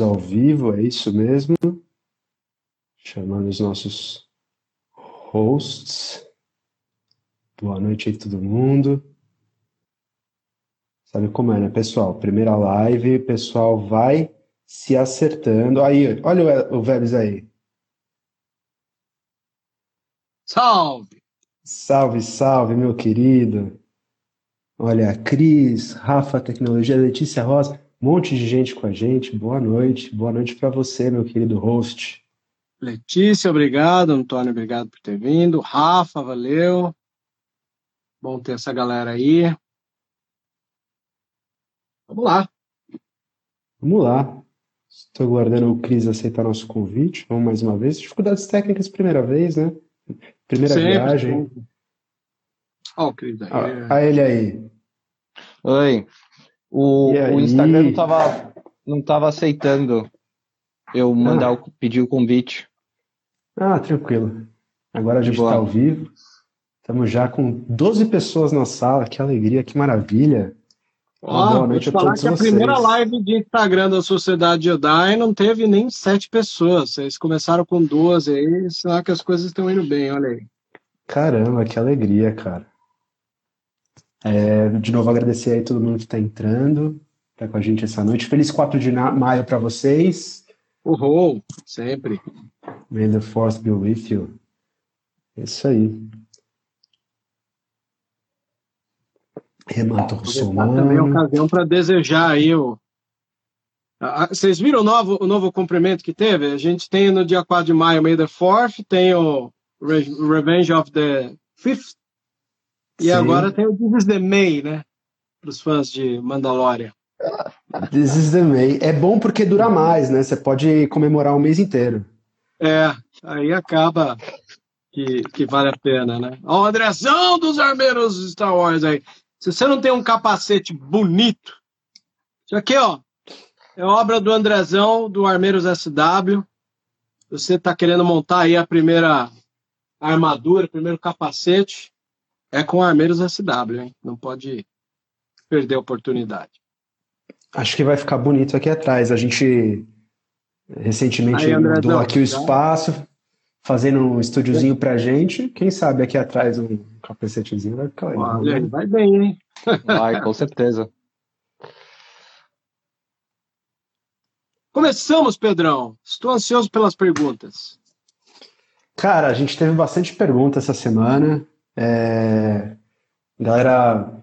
ao vivo, é isso mesmo. Chamando os nossos hosts. Boa noite aí todo mundo. Sabe como é, né, pessoal? Primeira live, pessoal vai se acertando. Aí, olha o, o Vélez aí. Salve! Salve, salve, meu querido. Olha, Cris, Rafa Tecnologia, Letícia Rosa, um monte de gente com a gente. Boa noite. Boa noite para você, meu querido host. Letícia, obrigado. Antônio, obrigado por ter vindo. Rafa, valeu. Bom ter essa galera aí. Vamos lá. Vamos lá. Estou aguardando o Cris aceitar nosso convite. Vamos mais uma vez. Dificuldades técnicas, primeira vez, né? Primeira Sempre. viagem. Olha o Cris aí. Ah, ele aí. Oi. O, o Instagram não estava não tava aceitando eu mandar ah. o, pedir o convite. Ah, tranquilo. Agora a gente está ao vivo. Estamos já com 12 pessoas na sala. Que alegria, que maravilha. Ó, Boa noite vou te falar que vocês. a primeira live de Instagram da Sociedade Jedi não teve nem sete pessoas. Vocês começaram com 12 aí, será que as coisas estão indo bem, olha aí. Caramba, que alegria, cara. É, de novo, agradecer aí todo mundo que está entrando, está com a gente essa noite. Feliz 4 de maio para vocês. Uhul, sempre. May the force be with you. É isso aí. Renato Russomano. Também é ocasião para desejar aí o. Vocês viram o novo, o novo cumprimento que teve? A gente tem no dia 4 de maio, May the 4th, tem o Revenge of the Fifth, e Sim. agora tem o This is the May, né? Para os fãs de Mandalorian. This is the May. É bom porque dura mais, né? Você pode comemorar o mês inteiro. É, aí acaba que, que vale a pena, né? Ó, o Andrezão dos armeiros Star Wars aí. Se você não tem um capacete bonito, isso aqui, ó, é obra do Andrezão, do Armeiros SW. Você está querendo montar aí a primeira armadura, o primeiro capacete, é com Armeiros SW, hein? Não pode perder a oportunidade. Acho que vai ficar bonito aqui atrás. A gente recentemente Aí, mudou aqui o espaço, fazendo um estúdiozinho pra gente. Quem sabe aqui atrás um capacetezinho vai ficar legal. Olha, né? vai bem, hein? Vai, com certeza. Começamos, Pedrão. Estou ansioso pelas perguntas. Cara, a gente teve bastante perguntas essa semana. É, galera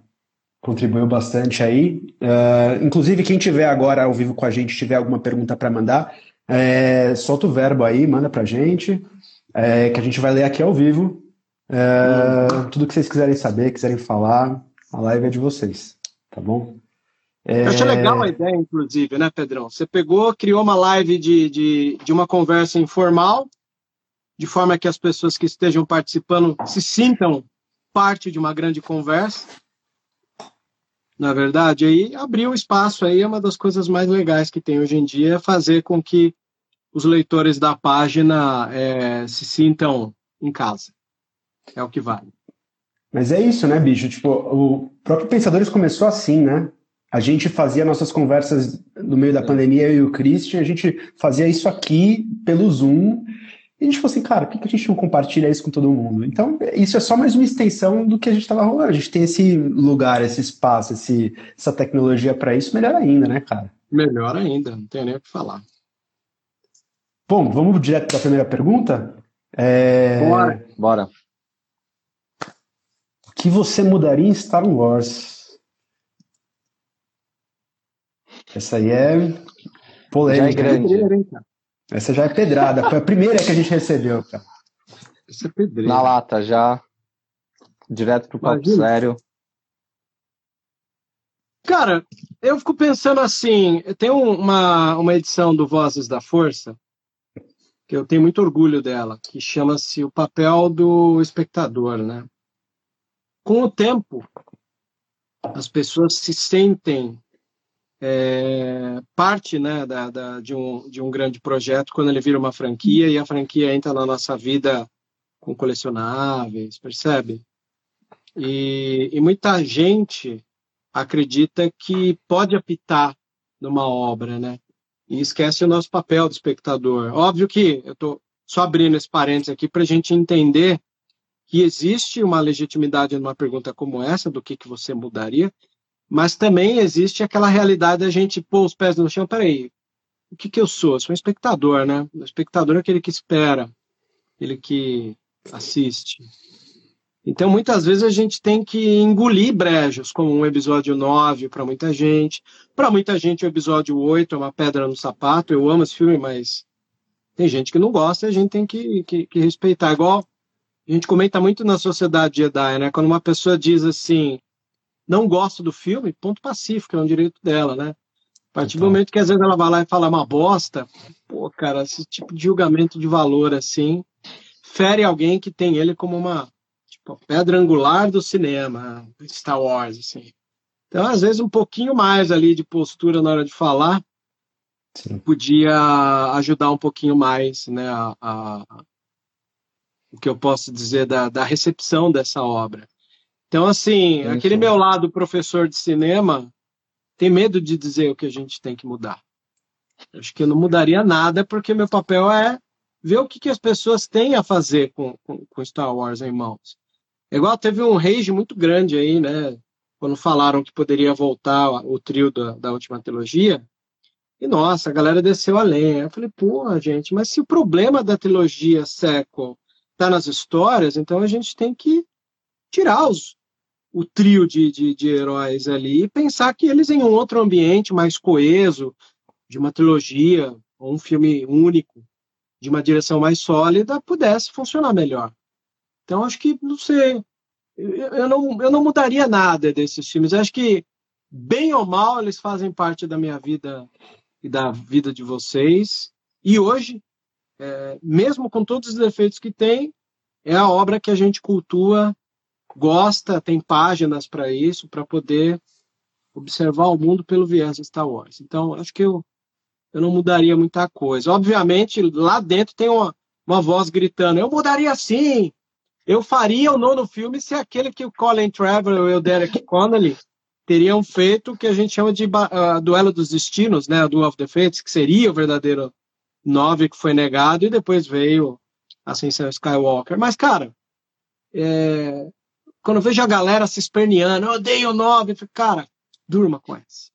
contribuiu bastante aí. Uh, inclusive, quem tiver agora ao vivo com a gente, tiver alguma pergunta para mandar, é, solta o verbo aí, manda para a gente, é, que a gente vai ler aqui ao vivo. É, tudo que vocês quiserem saber, quiserem falar, a live é de vocês, tá bom? Eu achei legal a ideia, inclusive, né, Pedrão? Você pegou, criou uma live de, de, de uma conversa informal, de forma que as pessoas que estejam participando se sintam parte de uma grande conversa. Na verdade, aí abriu espaço aí é uma das coisas mais legais que tem hoje em dia, é fazer com que os leitores da página é, se sintam em casa. É o que vale. Mas é isso, né, bicho? Tipo, o próprio Pensadores começou assim, né? A gente fazia nossas conversas no meio da é. pandemia, eu e o Christian, a gente fazia isso aqui pelo Zoom, e a gente falou assim, cara, por que a gente não compartilha isso com todo mundo? Então, isso é só mais uma extensão do que a gente estava rolando. A gente tem esse lugar, esse espaço, esse, essa tecnologia para isso, melhor ainda, né, cara? Melhor ainda, não tenho nem o que falar. Bom, vamos direto para a primeira pergunta? É... Bora. Bora. O que você mudaria em Star Wars? Essa aí é polêmica. Já é grande. Essa já é pedrada. Foi a primeira que a gente recebeu, cara. Essa é pedreira. Na lata, já. Direto pro papo Imagina. sério. Cara, eu fico pensando assim, tem uma, uma edição do Vozes da Força, que eu tenho muito orgulho dela, que chama-se O Papel do Espectador, né? Com o tempo, as pessoas se sentem é, parte né, da, da, de, um, de um grande projeto quando ele vira uma franquia e a franquia entra na nossa vida com colecionáveis, percebe? E, e muita gente acredita que pode apitar numa obra, né? e esquece o nosso papel do espectador. Óbvio que eu estou só abrindo esse parênteses aqui para a gente entender que existe uma legitimidade numa pergunta como essa, do que, que você mudaria, mas também existe aquela realidade da gente pôr os pés no chão, peraí, o que, que eu sou? Eu sou um espectador, né? O espectador é aquele que espera, aquele que assiste. Então, muitas vezes a gente tem que engolir brejos, como um episódio 9 para muita gente. Para muita gente, o episódio 8 é uma pedra no sapato. Eu amo esse filme, mas tem gente que não gosta e a gente tem que, que, que respeitar. Igual a gente comenta muito na sociedade Jedi, né? Quando uma pessoa diz assim, não gosto do filme, ponto pacífico, é um direito dela, né? A partir do momento que às vezes ela vai lá e fala uma bosta, pô, cara, esse tipo de julgamento de valor assim fere alguém que tem ele como uma tipo, pedra angular do cinema, Star Wars, assim. Então, às vezes, um pouquinho mais ali de postura na hora de falar Sim. podia ajudar um pouquinho mais, né, a, a, o que eu posso dizer da, da recepção dessa obra. Então, assim, aquele meu lado professor de cinema tem medo de dizer o que a gente tem que mudar. Acho que eu não mudaria nada, porque meu papel é ver o que, que as pessoas têm a fazer com, com, com Star Wars em mãos. É igual teve um rage muito grande aí, né? Quando falaram que poderia voltar o trio da, da última trilogia. E nossa, a galera desceu a lenha. Eu falei, porra, gente, mas se o problema da trilogia sequel tá nas histórias, então a gente tem que tirar os, o trio de, de, de heróis ali e pensar que eles em um outro ambiente mais coeso, de uma trilogia, ou um filme único, de uma direção mais sólida, pudesse funcionar melhor. Então, acho que, não sei, eu não, eu não mudaria nada desses filmes. Acho que, bem ou mal, eles fazem parte da minha vida e da vida de vocês. E hoje, é, mesmo com todos os defeitos que tem, é a obra que a gente cultua, gosta, tem páginas para isso, para poder observar o mundo pelo viés de Star Wars. Então, acho que eu eu não mudaria muita coisa. Obviamente, lá dentro tem uma, uma voz gritando: eu mudaria sim. Eu faria o nono filme se aquele que o Colin Trevorrow e o Derek Connolly teriam feito o que a gente chama de uh, duelo dos destinos, né, Duel of the Fates, que seria o verdadeiro nove que foi negado e depois veio Ascensão Skywalker. Mas, cara, é... quando eu vejo a galera se esperneando, eu odeio o nove, cara, durma com essa.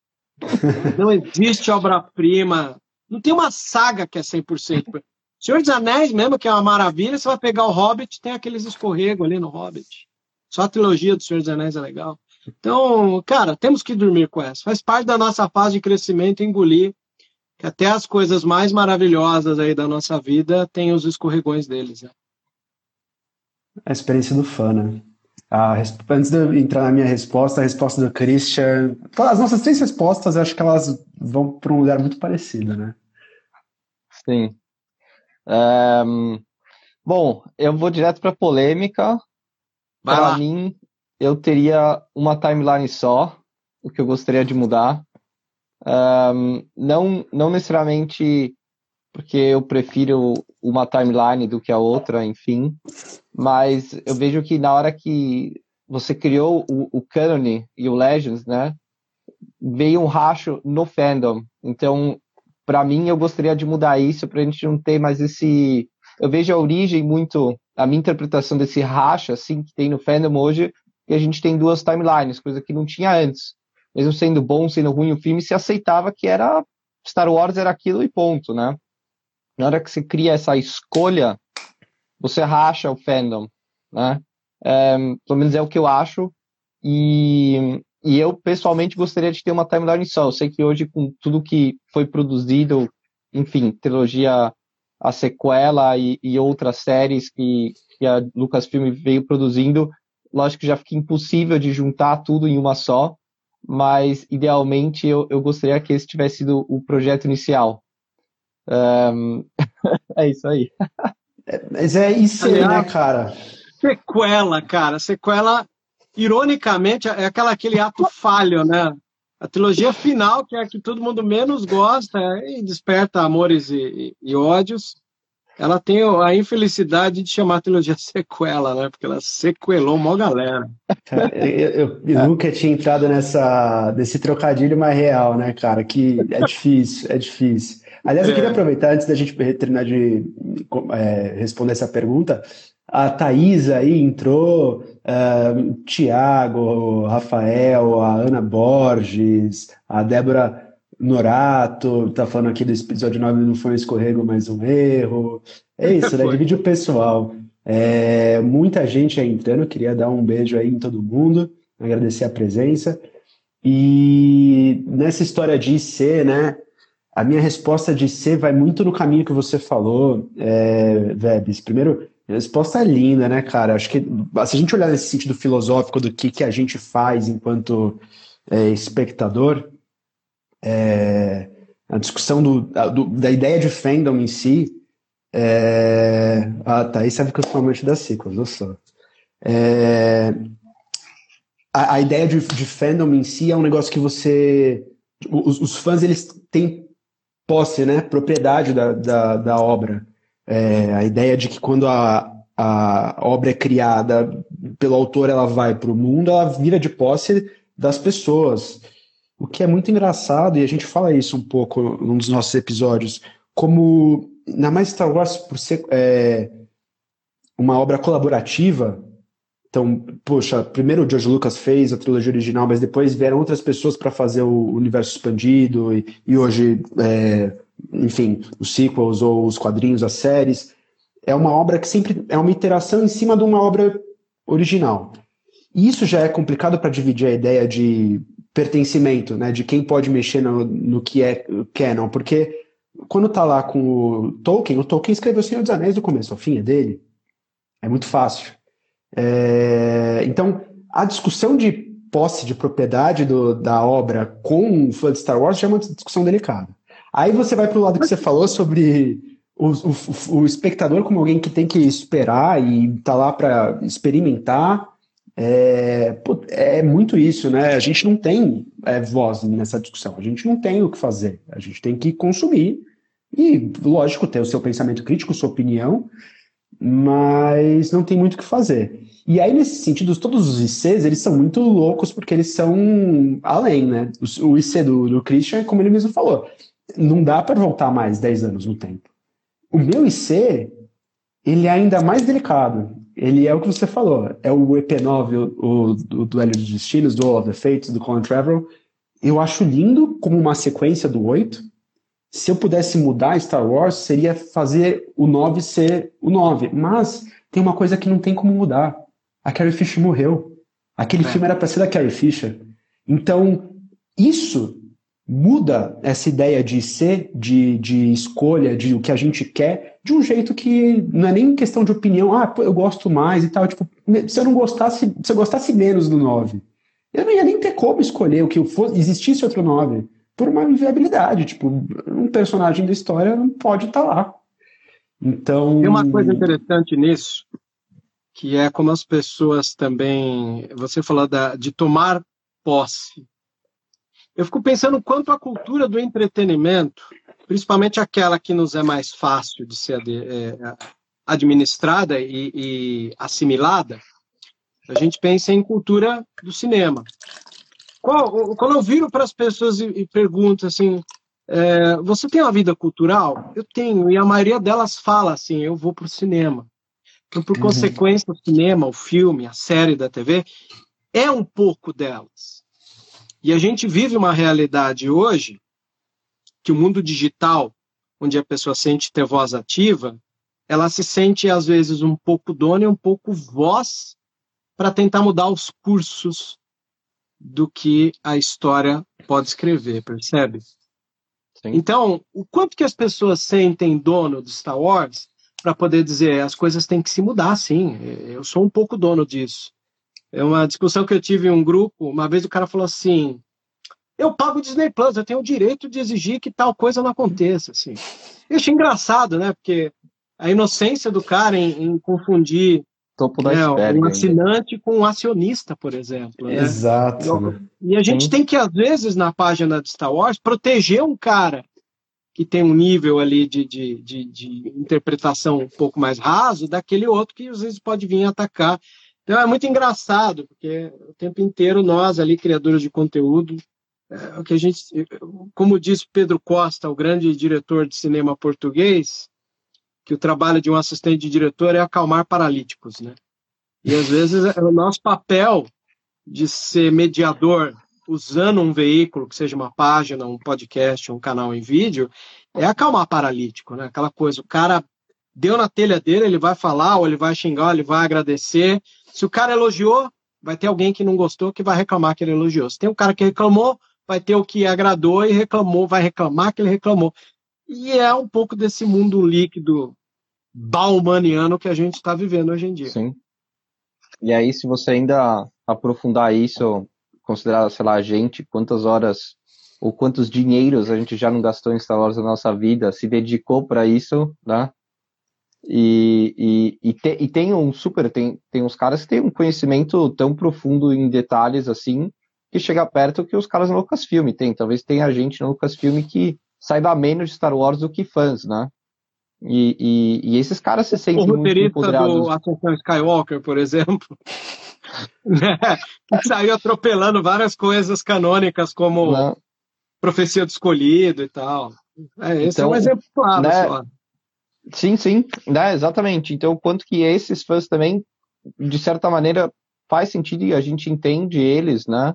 Não existe obra-prima. Não tem uma saga que é 100%. Senhor dos Anéis mesmo, que é uma maravilha, você vai pegar o Hobbit, tem aqueles escorregos ali no Hobbit. Só a trilogia do Senhor dos Anéis é legal. Então, cara, temos que dormir com essa. Faz parte da nossa fase de crescimento engolir que até as coisas mais maravilhosas aí da nossa vida têm os escorregões deles. Né? A experiência do fã, né? A, antes de eu entrar na minha resposta, a resposta do Christian. As nossas três respostas, acho que elas vão para um lugar muito parecido, né? Sim. Um, bom, eu vou direto para polêmica. Para mim, eu teria uma timeline só, o que eu gostaria de mudar. Um, não, não necessariamente porque eu prefiro uma timeline do que a outra, enfim. Mas eu vejo que na hora que você criou o, o e o Legends, né? Veio um racho no fandom. Então, para mim, eu gostaria de mudar isso para a gente não ter mais esse. Eu vejo a origem muito, a minha interpretação desse racha, assim, que tem no fandom hoje, e a gente tem duas timelines, coisa que não tinha antes. Mesmo sendo bom, sendo ruim o filme, se aceitava que era Star Wars era aquilo e ponto, né? Na hora que você cria essa escolha, você racha o fandom, né? É, pelo menos é o que eu acho. E, e eu, pessoalmente, gostaria de ter uma timeline só. Eu sei que hoje, com tudo que foi produzido, enfim, trilogia, a sequela e, e outras séries que, que a Lucasfilm veio produzindo, lógico que já fica impossível de juntar tudo em uma só, mas idealmente eu, eu gostaria que esse tivesse sido o projeto inicial. Um, é isso aí. É, mas é isso aí, né, cara? Sequela, cara. Sequela, ironicamente, é aquela, aquele ato falho, né? A trilogia final, que é a que todo mundo menos gosta e desperta amores e, e, e ódios, ela tem a infelicidade de chamar a trilogia sequela, né? Porque ela sequelou uma galera. Cara, eu, eu, eu nunca tinha entrado nessa, nesse trocadilho mais real, né, cara? Que é difícil, é difícil. Aliás, eu queria é. aproveitar, antes da gente terminar de é, responder essa pergunta, a Thaís aí entrou, uh, Tiago, Rafael, a Ana Borges, a Débora Norato, tá falando aqui do episódio 9, não foi um escorrego, mas um erro. É isso, né? Divide o pessoal. É, muita gente aí entrando, queria dar um beijo aí em todo mundo, agradecer a presença. E nessa história de IC, né? A minha resposta de IC vai muito no caminho que você falou, é, Vebs. Primeiro, a resposta é linda, né, cara? Acho que se a gente olhar nesse sentido filosófico do que, que a gente faz enquanto é, espectador, é, a discussão do, do, da ideia de fandom em si. É, ah, tá. Aí sabe que eu sou amante das sequels, eu sou. É, a, a, ideia de, de, fandom em si é um negócio que você. Os, os fãs eles têm posse, né? Propriedade da, da, da obra. É, a ideia de que quando a, a obra é criada pelo autor, ela vai para o mundo, ela vira de posse das pessoas. O que é muito engraçado, e a gente fala isso um pouco num dos nossos episódios, como, na mais Star Wars, por ser é, uma obra colaborativa, então, poxa, primeiro o George Lucas fez a trilogia original, mas depois vieram outras pessoas para fazer o universo expandido, e, e hoje, é, enfim, os sequels ou os quadrinhos, as séries. É uma obra que sempre é uma iteração em cima de uma obra original. E isso já é complicado para dividir a ideia de pertencimento, né, de quem pode mexer no, no que é canon, porque quando tá lá com o Tolkien, o Tolkien escreveu Senhor dos Anéis do começo ao fim, é dele. É muito fácil. É, então, a discussão de posse de propriedade do, da obra com um fã de Star Wars já é uma discussão delicada. Aí você vai para o lado que você falou sobre o, o, o, espectador como alguém que tem que esperar e tá lá para experimentar é, é, muito isso, né? A gente não tem é, voz nessa discussão, a gente não tem o que fazer, a gente tem que consumir e, lógico, ter o seu pensamento crítico, sua opinião, mas não tem muito o que fazer. E aí, nesse sentido, todos os ICs, eles são muito loucos porque eles são além, né? O, IC do, do Christian, como ele mesmo falou, não dá para voltar mais 10 anos no tempo. O meu IC, ele é ainda mais delicado ele é o que você falou, é o EP9, o, o Duelo de Destinos, do All of the Fates, do Colin Trevorrow. Eu acho lindo como uma sequência do 8. Se eu pudesse mudar Star Wars, seria fazer o 9 ser o 9. Mas tem uma coisa que não tem como mudar. A Carrie Fisher morreu. Aquele é. filme era para ser da Carrie Fisher. Então, isso muda essa ideia de ser, de, de escolha, de o que a gente quer, de um jeito que não é nem questão de opinião, ah, eu gosto mais e tal. Tipo, se eu não gostasse, se eu gostasse menos do 9, eu não ia nem ter como escolher o que fosse, existisse outro 9, por uma inviabilidade. Tipo, um personagem da história não pode estar tá lá. Então. Tem uma coisa interessante nisso, que é como as pessoas também. Você falou da, de tomar posse eu fico pensando quanto a cultura do entretenimento, principalmente aquela que nos é mais fácil de ser é, administrada e, e, assimilada, a gente pensa em cultura do cinema. Qual, quando eu viro para as pessoas e, e pergunto assim, é, você tem uma vida cultural? Eu tenho, e a maioria delas fala assim, eu vou para o cinema. Então, por uhum. consequência, o cinema, o filme, a série da TV, é um pouco delas. E a gente vive uma realidade hoje que o mundo digital, onde a pessoa sente ter voz ativa, ela se sente às vezes um pouco dona e um pouco voz para tentar mudar os cursos do que a história pode escrever, percebe? Sim. Então, o quanto que as pessoas sentem dono de Star Wars para poder dizer as coisas têm que se mudar, sim. Eu sou um pouco dono disso. É uma discussão que eu tive em um grupo. Uma vez o cara falou assim: eu pago o Disney Plus, eu tenho o direito de exigir que tal coisa não aconteça. Assim. Eu achei engraçado, né? Porque a inocência do cara em, em confundir Topo da né, um assinante ainda. com um acionista, por exemplo. Né? Exato. Né? E a gente Sim. tem que, às vezes, na página de Star Wars, proteger um cara que tem um nível ali de, de, de, de interpretação um pouco mais raso daquele outro que às vezes pode vir atacar então é muito engraçado, porque o tempo inteiro nós ali, criadores de conteúdo, é, o que a gente, como diz Pedro Costa, o grande diretor de cinema português, que o trabalho de um assistente de diretor é acalmar paralíticos, né? E às vezes é o nosso papel de ser mediador usando um veículo, que seja uma página, um podcast, um canal em vídeo, é acalmar paralítico, né? Aquela coisa, o cara deu na telha dele, ele vai falar, ou ele vai xingar, ou ele vai agradecer. Se o cara elogiou, vai ter alguém que não gostou que vai reclamar que ele elogiou. Se tem um cara que reclamou, vai ter o que agradou e reclamou, vai reclamar que ele reclamou. E é um pouco desse mundo líquido baumaniano que a gente está vivendo hoje em dia. Sim. E aí, se você ainda aprofundar isso, considerar, sei lá, a gente, quantas horas ou quantos dinheiros a gente já não gastou em Star Wars na nossa vida, se dedicou para isso, né? E, e, e, te, e, tem um super, tem, tem uns caras que têm um conhecimento tão profundo em detalhes assim, que chega perto que os caras no Lucasfilm tem. Talvez tenha gente no Lucasfilm que saiba menos de Star Wars do que fãs, né? E, e, e esses caras se sentem o muito empoderados. do Ascensão Skywalker, por exemplo, né? que saiu atropelando várias coisas canônicas, como Não. Profecia do Escolhido e tal. É, esse então, é um então, exemplo claro né? só. Sim, sim, né, exatamente. Então, quanto que esses fãs também, de certa maneira, faz sentido e a gente entende eles, né?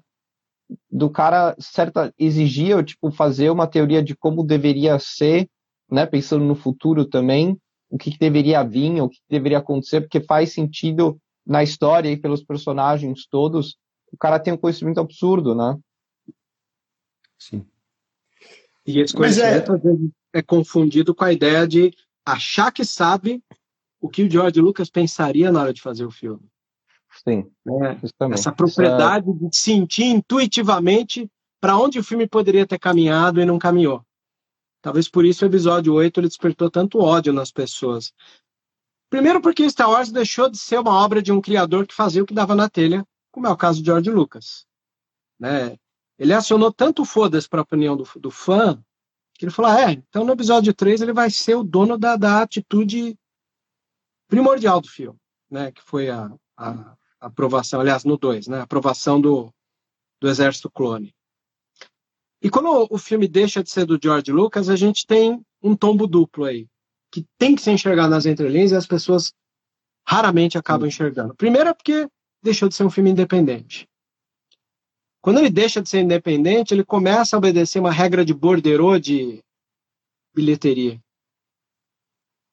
Do cara certa exigia tipo fazer uma teoria de como deveria ser, né? Pensando no futuro também, o que, que deveria vir, o que, que deveria acontecer, porque faz sentido na história e pelos personagens todos. O cara tem um conhecimento absurdo, né? Sim. E esse conhecimento é... é confundido com a ideia de achar que sabe o que o George Lucas pensaria na hora de fazer o filme. Sim. É, essa propriedade Essa... de sentir intuitivamente para onde o filme poderia ter caminhado e não caminhou. Talvez por isso o episódio 8 ele despertou tanto ódio nas pessoas. Primeiro porque Star Wars deixou de ser uma obra de um criador que fazia o que dava na telha, como é o caso de George Lucas. Né? Ele acionou tanto foda-se para a opinião do, do fã que ele falou: ah, é, então no episódio 3 ele vai ser o dono da, da atitude primordial do filme, né? Que foi a, a, a aprovação, aliás, no 2, né? A aprovação do, do Exército Clone. E quando o filme deixa de ser do George Lucas, a gente tem um tombo duplo aí, que tem que ser enxergado nas entrelinhas e as pessoas raramente acabam enxergando. Primeiro é porque deixou de ser um filme independente. Quando ele deixa de ser independente, ele começa a obedecer uma regra de borderô de bilheteria.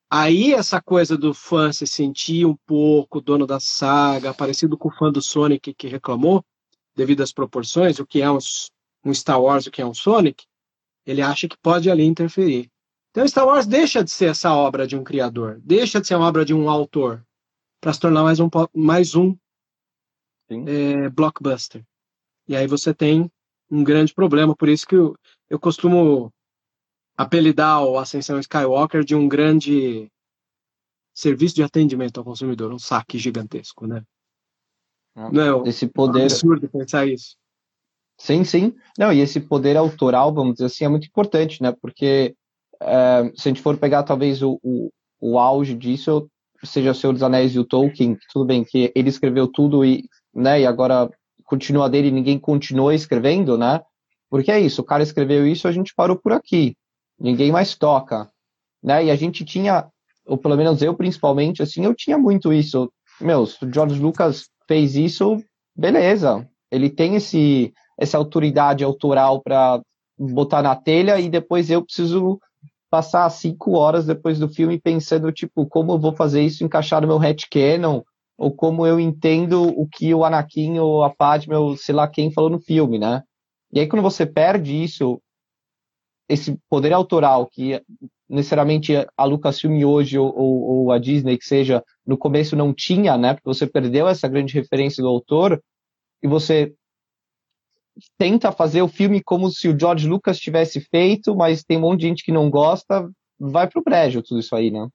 Aí essa coisa do fã se sentir um pouco dono da saga, parecido com o fã do Sonic que reclamou, devido às proporções, o que é um, um Star Wars, o que é um Sonic, ele acha que pode ali interferir. Então Star Wars deixa de ser essa obra de um criador, deixa de ser uma obra de um autor, para se tornar mais um, mais um é, blockbuster. E aí você tem um grande problema. Por isso que eu, eu costumo apelidar o Ascensão Skywalker de um grande serviço de atendimento ao consumidor, um saque gigantesco, né? Ah, Não, esse poder... é um absurdo pensar isso. Sim, sim. Não, e esse poder autoral, vamos dizer assim, é muito importante, né? Porque é, se a gente for pegar talvez o, o, o auge disso, seja o Senhor dos Anéis e o Tolkien, tudo bem que ele escreveu tudo e, né, e agora continua dele e ninguém continuou escrevendo, né? Porque é isso, o cara escreveu isso, a gente parou por aqui. Ninguém mais toca, né? E a gente tinha, ou pelo menos eu principalmente, assim, eu tinha muito isso. Meu, se o George Lucas fez isso, beleza. Ele tem esse essa autoridade autoral para botar na telha e depois eu preciso passar cinco horas depois do filme pensando, tipo, como eu vou fazer isso encaixar no meu headcanon ou como eu entendo o que o Anakin ou a Padme ou sei lá quem falou no filme, né? E aí quando você perde isso, esse poder autoral que necessariamente a Lucasfilm hoje ou, ou, ou, a Disney que seja no começo não tinha, né? Porque você perdeu essa grande referência do autor e você tenta fazer o filme como se o George Lucas tivesse feito, mas tem um monte de gente que não gosta, vai pro prédio tudo isso aí, né?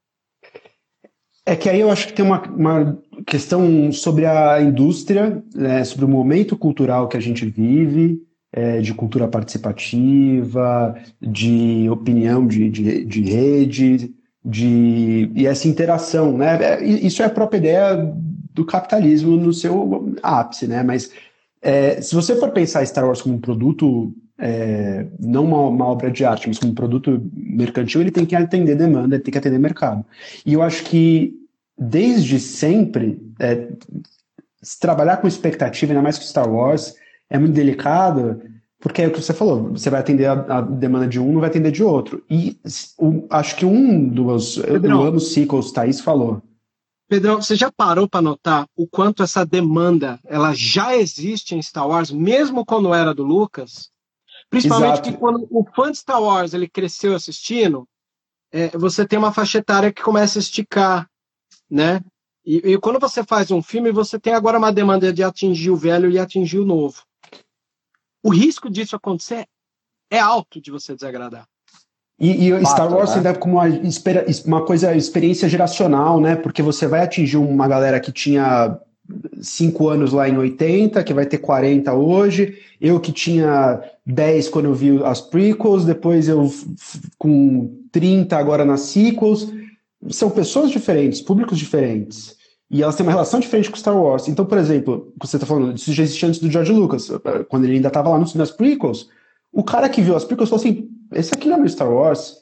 É que aí eu acho que tem uma, uma questão sobre a indústria, né, sobre o momento cultural que a gente vive, é, de cultura participativa, de opinião de, de, de rede, de, e essa interação. Né? É, isso é a própria ideia do capitalismo no seu ápice, né? mas É, se você for pensar Star Wars como um produto, é, não uma, uma, obra de arte, mas como um produto mercantil, ele tem que atender demanda, ele tem que atender mercado. E eu acho que, desde sempre, é, se trabalhar com expectativa, ainda mais com Star Wars, é muito delicado, porque é o que você falou, você vai atender a, a demanda de um, não vai atender de outro. E o, acho que um dos. Pedrão, eu amo sequels, Thaís falou. Pedrão, você já parou para notar o quanto essa demanda ela já existe em Star Wars, mesmo quando era do Lucas? Principalmente Exato. que quando o fã de Star Wars ele cresceu assistindo, é, você tem uma faixa etária que começa a esticar, né? E, e, quando você faz um filme, você tem agora uma demanda de atingir o velho e atingir o novo. O risco disso acontecer é alto de você desagradar. E, e Star Wars né? ainda né? como uma, uma coisa, experiência geracional, né? Porque você vai atingir uma galera que tinha 5 anos lá em 80, que vai ter 40 hoje. Eu que tinha 10 quando eu vi as prequels, depois eu com 30 agora nas sequels são pessoas diferentes, públicos diferentes. E elas têm uma relação diferente com Star Wars. Então, por exemplo, você está falando, isso já existia antes do George Lucas, quando ele ainda estava lá nas prequels. O cara que viu as prequels falou assim: esse aqui não é meu Star Wars.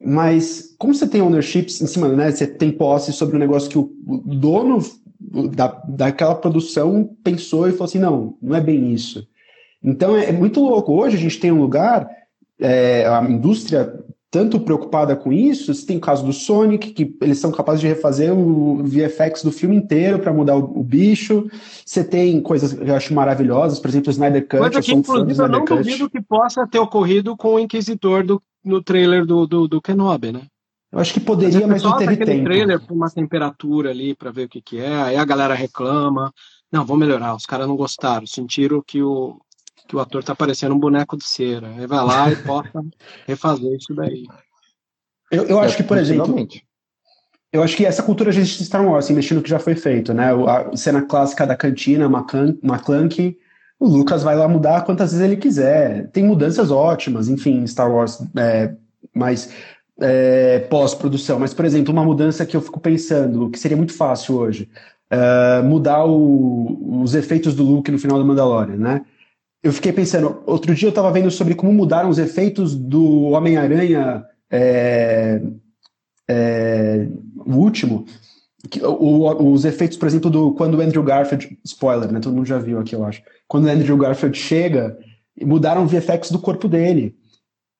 Mas, como você tem ownerships em cima, né? Você tem posse sobre um negócio que o dono da, daquela produção pensou e falou assim: não, não é bem isso. Então é, é muito louco. Hoje a gente tem um lugar, é, a indústria tanto preocupada com isso, você tem o caso do Sonic, que eles são capazes de refazer o VFX do filme inteiro para mudar o, o, bicho. Você tem coisas que eu acho maravilhosas, por exemplo, o Snyder Cut. Mas aqui, inclusive, eu não Cut. duvido que possa ter ocorrido com o Inquisitor do, no trailer do, do, do Kenobi, né? Eu acho que poderia, mas, mas não teve tempo. trailer com uma temperatura ali para ver o que, que é, aí a galera reclama. Não, vou melhorar. Os caras não gostaram, sentiram que o, que o ator tá parecendo um boneco de cera. Aí vai lá e possa refazer isso daí. Eu, eu acho que, por exemplo, eu acho que essa cultura já existe em Star Wars, investindo no que já foi feito, né? A cena clássica da cantina, McClunky, o Lucas vai lá mudar quantas vezes ele quiser. Tem mudanças ótimas, enfim, em Star Wars, é, mas é, pós-produção. Mas, por exemplo, uma mudança que eu fico pensando, que seria muito fácil hoje, é, mudar o, os efeitos do Luke no final do Mandalorian, né? Eu fiquei pensando, outro dia eu estava vendo sobre como mudaram os efeitos do Homem-Aranha, é, é, o último, que, o, os efeitos, por exemplo, do quando o Andrew Garfield, spoiler, né? Todo mundo já viu aqui, eu acho. Quando o Andrew Garfield chega, mudaram o VFX do corpo dele.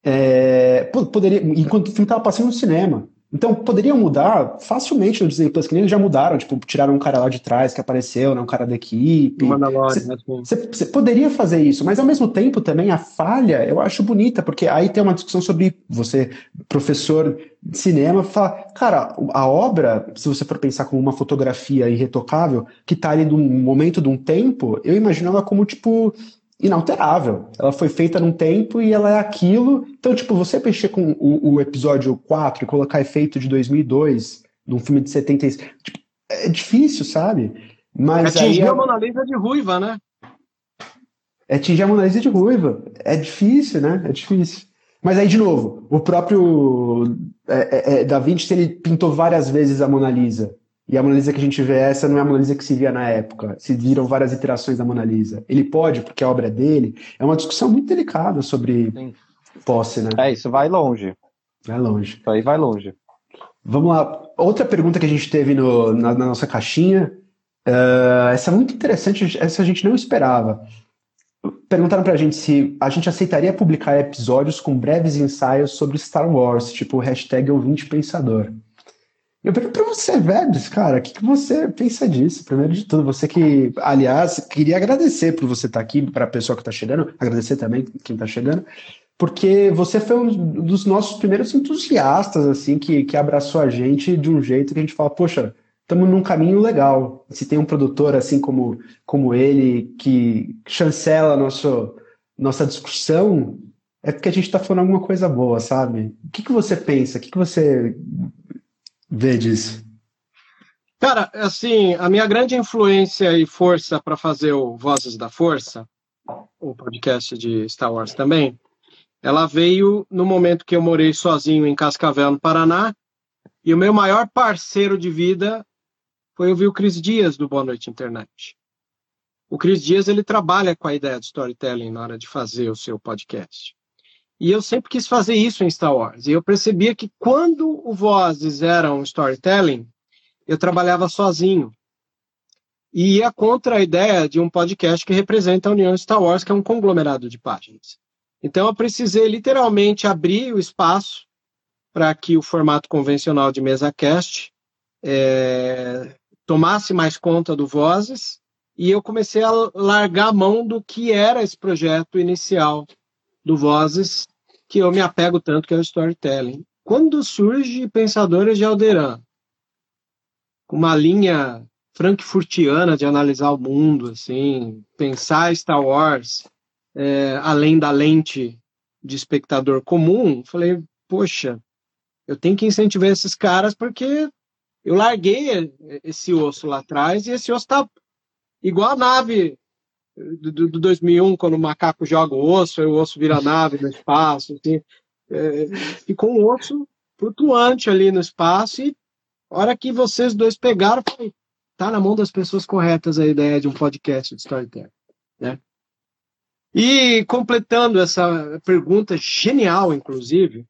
É, poderia, enquanto o filme estava passando no cinema. Então, poderiam mudar facilmente no Disney Plus, que nem eles já mudaram, tipo, tiraram um cara lá de trás que apareceu, né, um cara da equipe. Você poderia fazer isso, mas ao mesmo tempo também a falha eu acho bonita, porque aí tem uma discussão sobre você, professor de cinema, fala, cara, a obra, se você for pensar como uma fotografia irretocável, que tá ali num momento de um tempo, eu imagino ela como, tipo, inalterável. Ela foi feita num tempo e ela é aquilo. Então, tipo, você mexer com o, o episódio 4 e colocar efeito de 2002 num filme de 76, tipo, é difícil, sabe? Mas atingir aí, a Mona Lisa de ruiva, né? É atingir a Mona Lisa de ruiva. É difícil, né? É difícil. Mas aí, de novo, o próprio é, é, é Da Vinci, ele pintou várias vezes a Mona Lisa. E a Mona Lisa que a gente vê, essa não é a Mona Lisa que se via na época. Se viram várias iterações da Mona Lisa. Ele pode, porque a obra é dele. É uma discussão muito delicada sobre Sim. posse, né? É, isso vai longe. Vai longe. Isso aí vai longe. Vamos lá. Outra pergunta que a gente teve no, na, na, nossa caixinha. Uh, essa é muito interessante, essa a gente não esperava. Perguntaram pra gente se a gente aceitaria publicar episódios com breves ensaios sobre Star Wars, tipo hashtag ouvinte pensador. Eu pergunto pra você, Verbes, cara, o que, que você pensa disso? Primeiro de tudo, você que, aliás, queria agradecer por você estar tá aqui, para a pessoa que está chegando, agradecer também quem está chegando, porque você foi um dos nossos primeiros entusiastas, assim, que, que abraçou a gente de um jeito que a gente fala, poxa, estamos num caminho legal. Se tem um produtor assim como, como ele, que chancela nosso, nossa discussão, é porque a gente está falando alguma coisa boa, sabe? O que, que você pensa? O que, que você vê disso? Cara, assim, a minha grande influência e força para fazer o Vozes da Força, o podcast de Star Wars também, ela veio no momento que eu morei sozinho em Cascavel, no Paraná, e o meu maior parceiro de vida foi ouvir o Cris Dias do Boa Noite Internet. o Cris Dias ele trabalha com a ideia de storytelling na hora de fazer o seu podcast. E eu sempre quis fazer isso em Star Wars. E eu percebia que quando o Vozes era um storytelling, eu trabalhava sozinho. E ia contra a ideia de um podcast que representa a União Star Wars, que é um conglomerado de páginas. Então eu precisei literalmente abrir o espaço para que o formato convencional de mesa cast é, tomasse mais conta do Vozes e eu comecei a largar a mão do que era esse projeto inicial do Vozes, que eu me apego tanto, que é o storytelling. Quando surge Pensadores de Alderan, com uma linha frankfurtiana de analisar o mundo, assim, pensar Star Wars é, além da lente de espectador comum, falei, poxa, eu tenho que incentivar esses caras porque eu larguei esse osso lá atrás e esse osso está igual a nave do, do 2001, quando o macaco joga o osso, aí o osso vira nave no espaço. Assim, é, ficou um osso flutuante ali no espaço e a hora que vocês dois pegaram, foi, tá na mão das pessoas corretas a ideia de um podcast de storytelling, né? E completando essa pergunta genial, inclusive,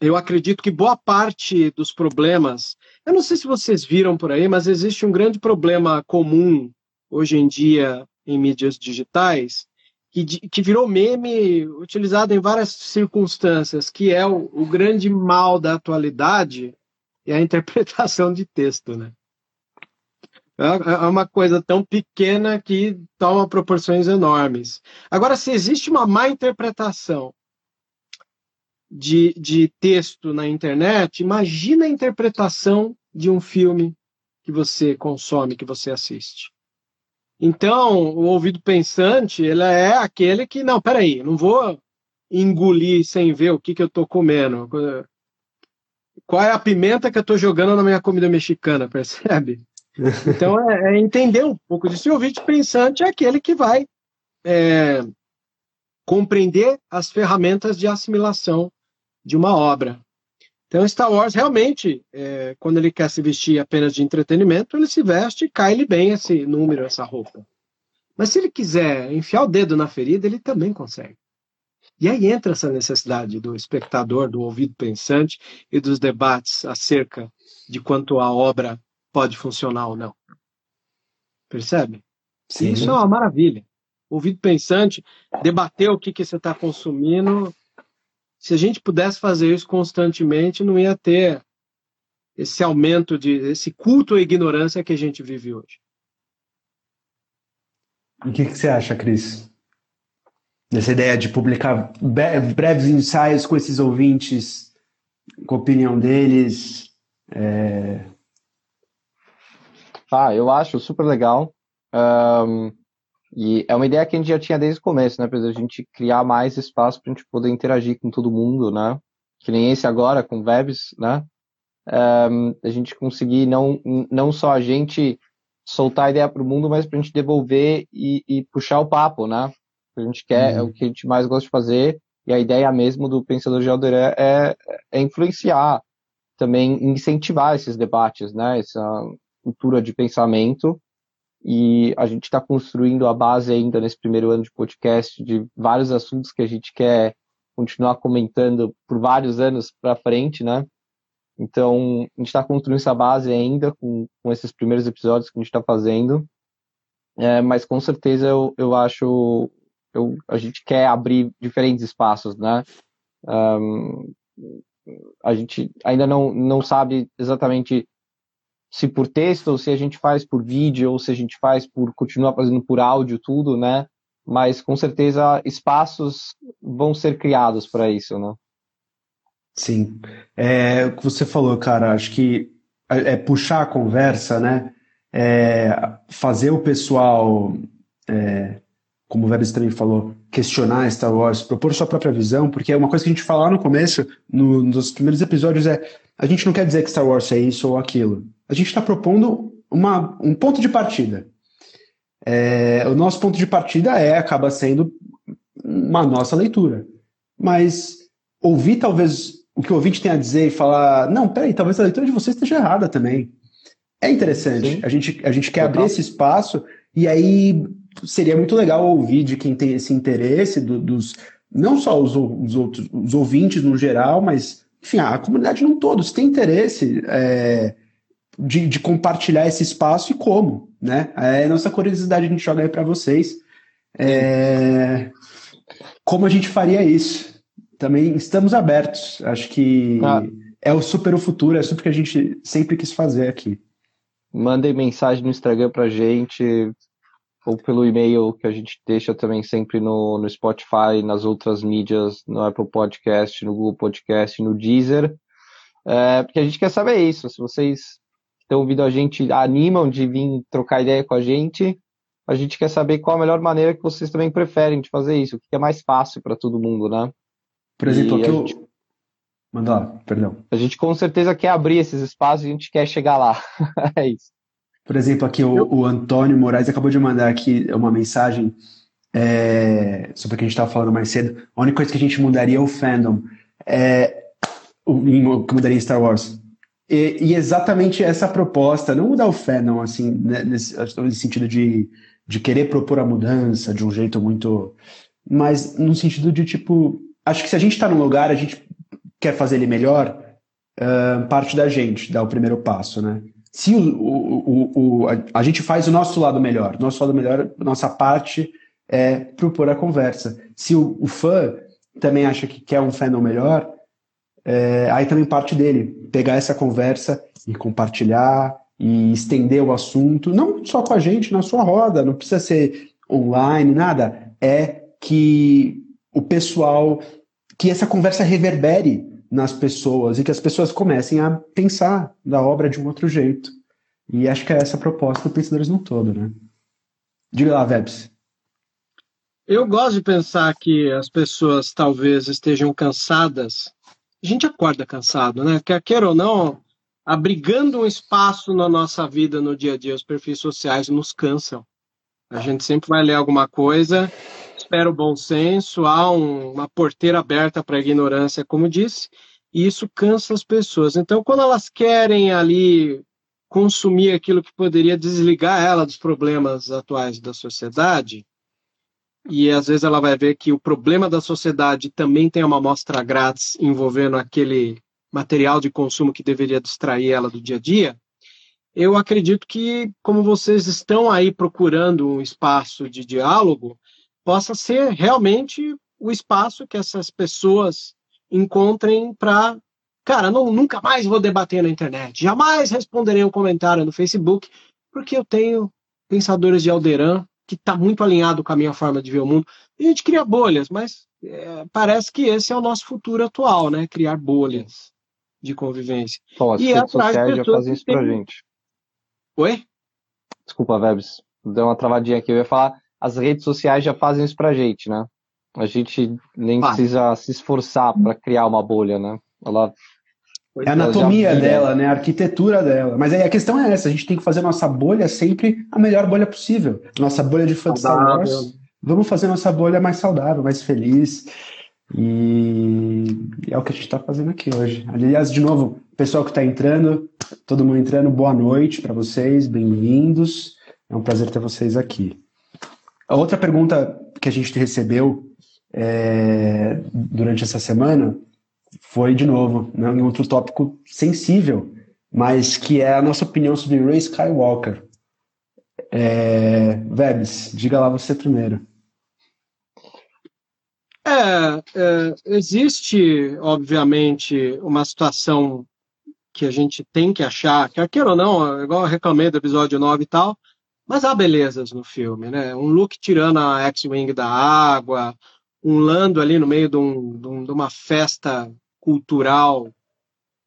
eu acredito que boa parte dos problemas, eu não sei se vocês viram por aí, mas existe um grande problema comum hoje em dia em mídias digitais, que, que virou meme utilizado em várias circunstâncias, que é o, o grande mal da atualidade, é a interpretação de texto, né? É, é uma coisa tão pequena que toma proporções enormes. Agora, se existe uma má interpretação de, de texto na internet, imagina a interpretação de um filme que você consome, que você assiste. Então, o ouvido pensante, ele é aquele que, não, peraí, não vou engolir sem ver o que, que eu estou comendo. Qual é a pimenta que eu estou jogando na minha comida mexicana, percebe? Então, é, é, entender um pouco disso. E o ouvido pensante é aquele que vai é, compreender as ferramentas de assimilação de uma obra. Então, Star Wars realmente, é, quando ele quer se vestir apenas de entretenimento, ele se veste e cai-lhe bem esse número, essa roupa. Mas se ele quiser enfiar o dedo na ferida, ele também consegue. E aí entra essa necessidade do espectador, do ouvido pensante e dos debates acerca de quanto a obra pode funcionar ou não. Percebe? Sim. Isso é uma maravilha. Ouvido pensante, debater o que, que você está consumindo se a gente pudesse fazer isso constantemente, não ia ter esse aumento de esse culto à ignorância que a gente vive hoje. O que, que você acha, Cris? Dessa ideia de publicar breves ensaios com esses ouvintes, com a opinião deles. É... Ah, eu acho super legal. Um, e é uma ideia que a gente já tinha desde o começo, né? Para a gente criar mais espaço para a gente poder interagir com todo mundo, né? Que nem esse agora, com webs, né? Um, a gente conseguir não, não só a gente soltar a ideia para o mundo, mas para a gente devolver e, e, puxar o papo, né? A gente quer, uhum. é o que a gente mais gosta de fazer, e a ideia mesmo do Pensador de Alderé é, é influenciar, também incentivar esses debates, né? Essa cultura de pensamento e a gente está construindo a base ainda nesse primeiro ano de podcast de vários assuntos que a gente quer continuar comentando por vários anos para frente, né? Então, a gente está construindo essa base ainda com, com esses primeiros episódios que a gente está fazendo, é, mas com certeza eu, eu acho, eu, a gente quer abrir diferentes espaços, né? Um, a gente ainda não, não sabe exatamente se por texto, ou se a gente faz por vídeo, ou se a gente faz por continuar fazendo por áudio, tudo, né? Mas com certeza espaços vão ser criados para isso, né? Sim. É, o que você falou, cara, acho que é, é puxar a conversa, né? É fazer o pessoal, é, como o Velho também falou, questionar Star Wars, propor sua própria visão, porque é uma coisa que a gente fala lá no começo, no, nos primeiros episódios, é a gente não quer dizer que Star Wars é isso ou aquilo a gente está propondo uma, um ponto de partida. É, o nosso ponto de partida é acaba sendo uma nossa leitura. Mas ouvir talvez o que o ouvinte tem a dizer e falar, não, peraí, talvez a leitura de você esteja errada também. É interessante. A gente, a gente quer Total. abrir esse espaço E aí seria muito legal ouvir de quem tem esse interesse, do, dos não só os, os, outros os ouvintes no geral, mas enfim, a comunidade não todo, se tem interesse é, de, de, compartilhar esse espaço e como, né? É nossa curiosidade a gente joga aí para vocês. É, como a gente faria isso? Também estamos abertos. Acho que ah. é o super o futuro, é super que a gente sempre quis fazer aqui. Mandem mensagem no Instagram pra gente, ou pelo e-mail que a gente deixa também sempre no, no Spotify, nas outras mídias, no Apple Podcast, no Google Podcast, no Deezer. É, porque a gente quer saber isso. Se vocês estão ouvindo a gente, animam de vir trocar ideia com a gente, a gente quer saber qual a melhor maneira que vocês também preferem de fazer isso, o que é mais fácil para todo mundo, né? Por exemplo, aqui eu... Gente... Manda lá, perdão. A gente com certeza quer abrir esses espaços e a gente quer chegar lá. é isso. Por exemplo, aqui o, o, Antônio Moraes acabou de mandar aqui uma mensagem é, sobre o que a gente estava falando mais cedo. A única coisa que a gente mudaria é o fandom. É, o, que mudaria em Star Wars. E, e, exatamente essa proposta, não mudar o fandom, assim, né, nesse, nesse sentido de, de querer propor a mudança de um jeito muito. Mas no sentido de, tipo, acho que se a gente está num lugar, a gente quer fazer ele melhor, uh, parte da gente, dar o primeiro passo, né? Se o, o, o, a, a, gente faz o nosso lado melhor, nosso lado melhor, nossa parte é propor a conversa. Se o, o fã também acha que quer um fandom melhor, é, aí também parte dele, pegar essa conversa e compartilhar e estender o assunto, não só com a gente, na sua roda, não precisa ser online, nada. É que o pessoal, que essa conversa reverbere nas pessoas e que as pessoas comecem a pensar da obra de um outro jeito. E acho que é essa a proposta do Pensadores no Todo, né? Diga lá, Vebs. Eu gosto de pensar que as pessoas talvez estejam cansadas. A gente acorda cansado, né? Quer queira ou não, abrigando um espaço na nossa vida no dia a dia, os perfis sociais nos cansam. A gente sempre vai ler alguma coisa espera o bom senso, há um, uma porteira aberta para a ignorância, como disse, e isso cansa as pessoas. Então, quando elas querem ali consumir aquilo que poderia desligar ela dos problemas atuais da sociedade, e às vezes ela vai ver que o problema da sociedade também tem uma amostra grátis envolvendo aquele material de consumo que deveria distrair ela do dia a dia, eu acredito que, como vocês estão aí procurando um espaço de diálogo, possa ser realmente o espaço que essas pessoas encontrem para, cara, não, nunca mais vou debater na internet, jamais responderei um comentário no Facebook, porque eu tenho pensadores de Alderan que está muito alinhado com a minha forma de ver o mundo. A gente cria bolhas, mas é, parece que esse é o nosso futuro atual, né? Criar bolhas de convivência. Bom, as e redes sociais já fazem isso tem... pra gente. Oi? Desculpa, Vebs. Deu uma travadinha aqui. Eu ia falar as redes sociais já fazem isso pra gente, né? A gente nem precisa se esforçar para criar uma bolha, né? Ela é a anatomia dela, né? A arquitetura dela. Mas aí a questão é essa: a gente tem que fazer nossa bolha sempre a melhor bolha possível. Nossa bolha de fã de Star Wars. Vamos fazer nossa bolha mais saudável, mais feliz. E é o que a gente está fazendo aqui hoje. Aliás, de novo, pessoal que está entrando, todo mundo entrando, boa noite para vocês, bem-vindos. É um prazer ter vocês aqui. A outra pergunta que a gente recebeu é, durante essa semana foi, de novo, né, em outro tópico sensível, mas que é a nossa opinião sobre Ray Skywalker. É, Vebs, diga lá você primeiro. É, é, existe, obviamente, uma situação que a gente tem que achar, quer queira ou não, igual eu reclamei do episódio 9 e tal, mas há belezas no filme, né? Um Luke tirando a X-Wing da água, um Lando ali no meio de, um, de uma festa cultural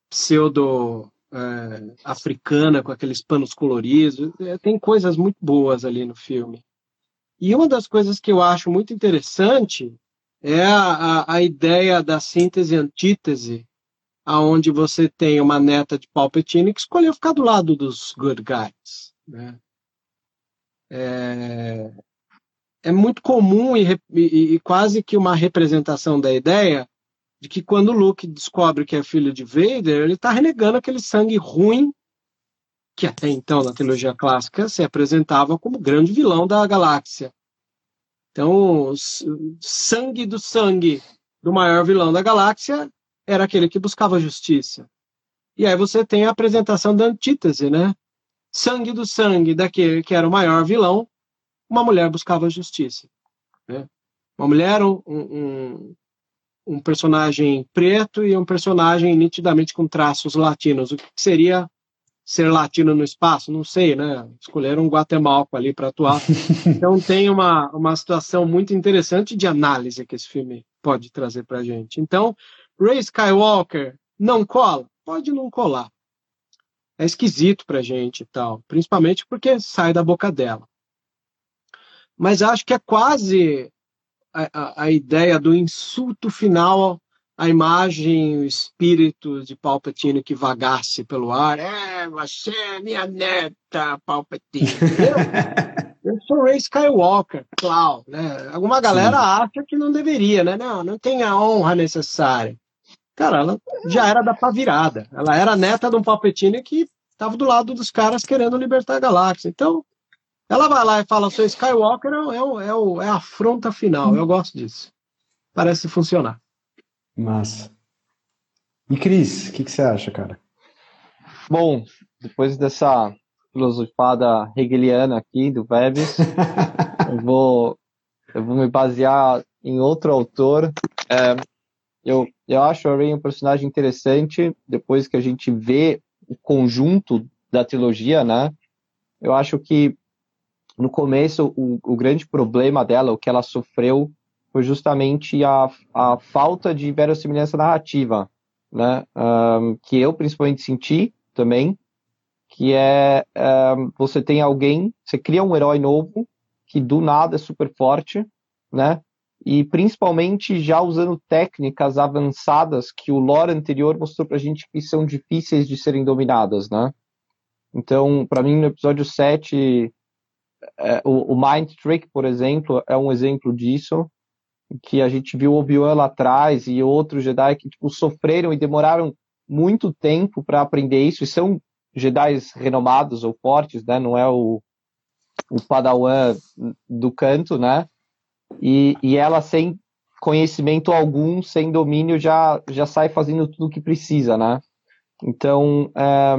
pseudo é, com aqueles panos coloridos. É, tem coisas muito boas ali no filme. E uma das coisas que eu acho muito interessante é a, a, a ideia da síntese e antítese, aonde você tem uma neta de Palpatine que escolheu ficar do lado dos good guys. Né? É, é muito comum e, e, e, quase que uma representação da ideia de que quando Luke descobre que é filho de Vader, ele está renegando aquele sangue ruim que até então na trilogia clássica se apresentava como grande vilão da galáxia. Então, sangue do sangue do maior vilão da galáxia era aquele que buscava justiça. E aí você tem a apresentação da antítese, né? Sangue do sangue daquele que era o maior vilão, uma mulher buscava justiça. Né? Uma mulher, um, um, um personagem preto e um personagem nitidamente com traços latinos. O que seria ser latino no espaço? Não sei, né? Escolheram um guatemalco ali para atuar. Então tem uma, uma situação muito interessante de análise que esse filme pode trazer para gente. Então, Ray Skywalker não cola? Pode não colar. É esquisito para gente e tal, principalmente porque sai da boca dela. Mas acho que é quase a, a, ideia do insulto final a imagem, o espírito de Palpatine que vagasse pelo ar. É, você é minha neta, Palpatine. Eu, eu sou Ray Skywalker, claro. Né? Alguma galera Sim. acha que não deveria, né? Não, não tem a honra necessária. Cara, ela já era da pavirada. Ela era neta de um Palpatine que estava do lado dos caras querendo libertar a galáxia. Então, ela vai lá e fala, sou Skywalker, é, o, é, o, é a afronta final. Eu gosto disso. Parece funcionar. Massa. E Cris, o que, que você acha, cara? Bom, depois dessa filosofada hegeliana aqui do Vebs, eu, vou, eu vou me basear em outro autor. É, eu, eu acho a Rey um personagem interessante, depois que a gente vê o conjunto da trilogia, né? Eu acho que no começo, o, o grande problema dela, o que ela sofreu, foi justamente a, a falta de verossimilhança narrativa, né? Um, que eu principalmente senti também, que é um, você tem alguém, você cria um herói novo que do nada é super forte, né? E principalmente já usando técnicas avançadas que o lore anterior mostrou pra gente que são difíceis de serem dominadas, né? Então, para mim, no episódio 7, é, o, o, Mind Trick, por exemplo, é um exemplo disso, que a gente viu Obi-Wan lá atrás e outros Jedi que tipo, sofreram e demoraram muito tempo para aprender isso, e são Jedi renomados ou fortes, né? Não é o, o Padawan do canto, né? E, e ela sem conhecimento algum, sem domínio, já, já sai fazendo tudo o que precisa, né? Então, um, é,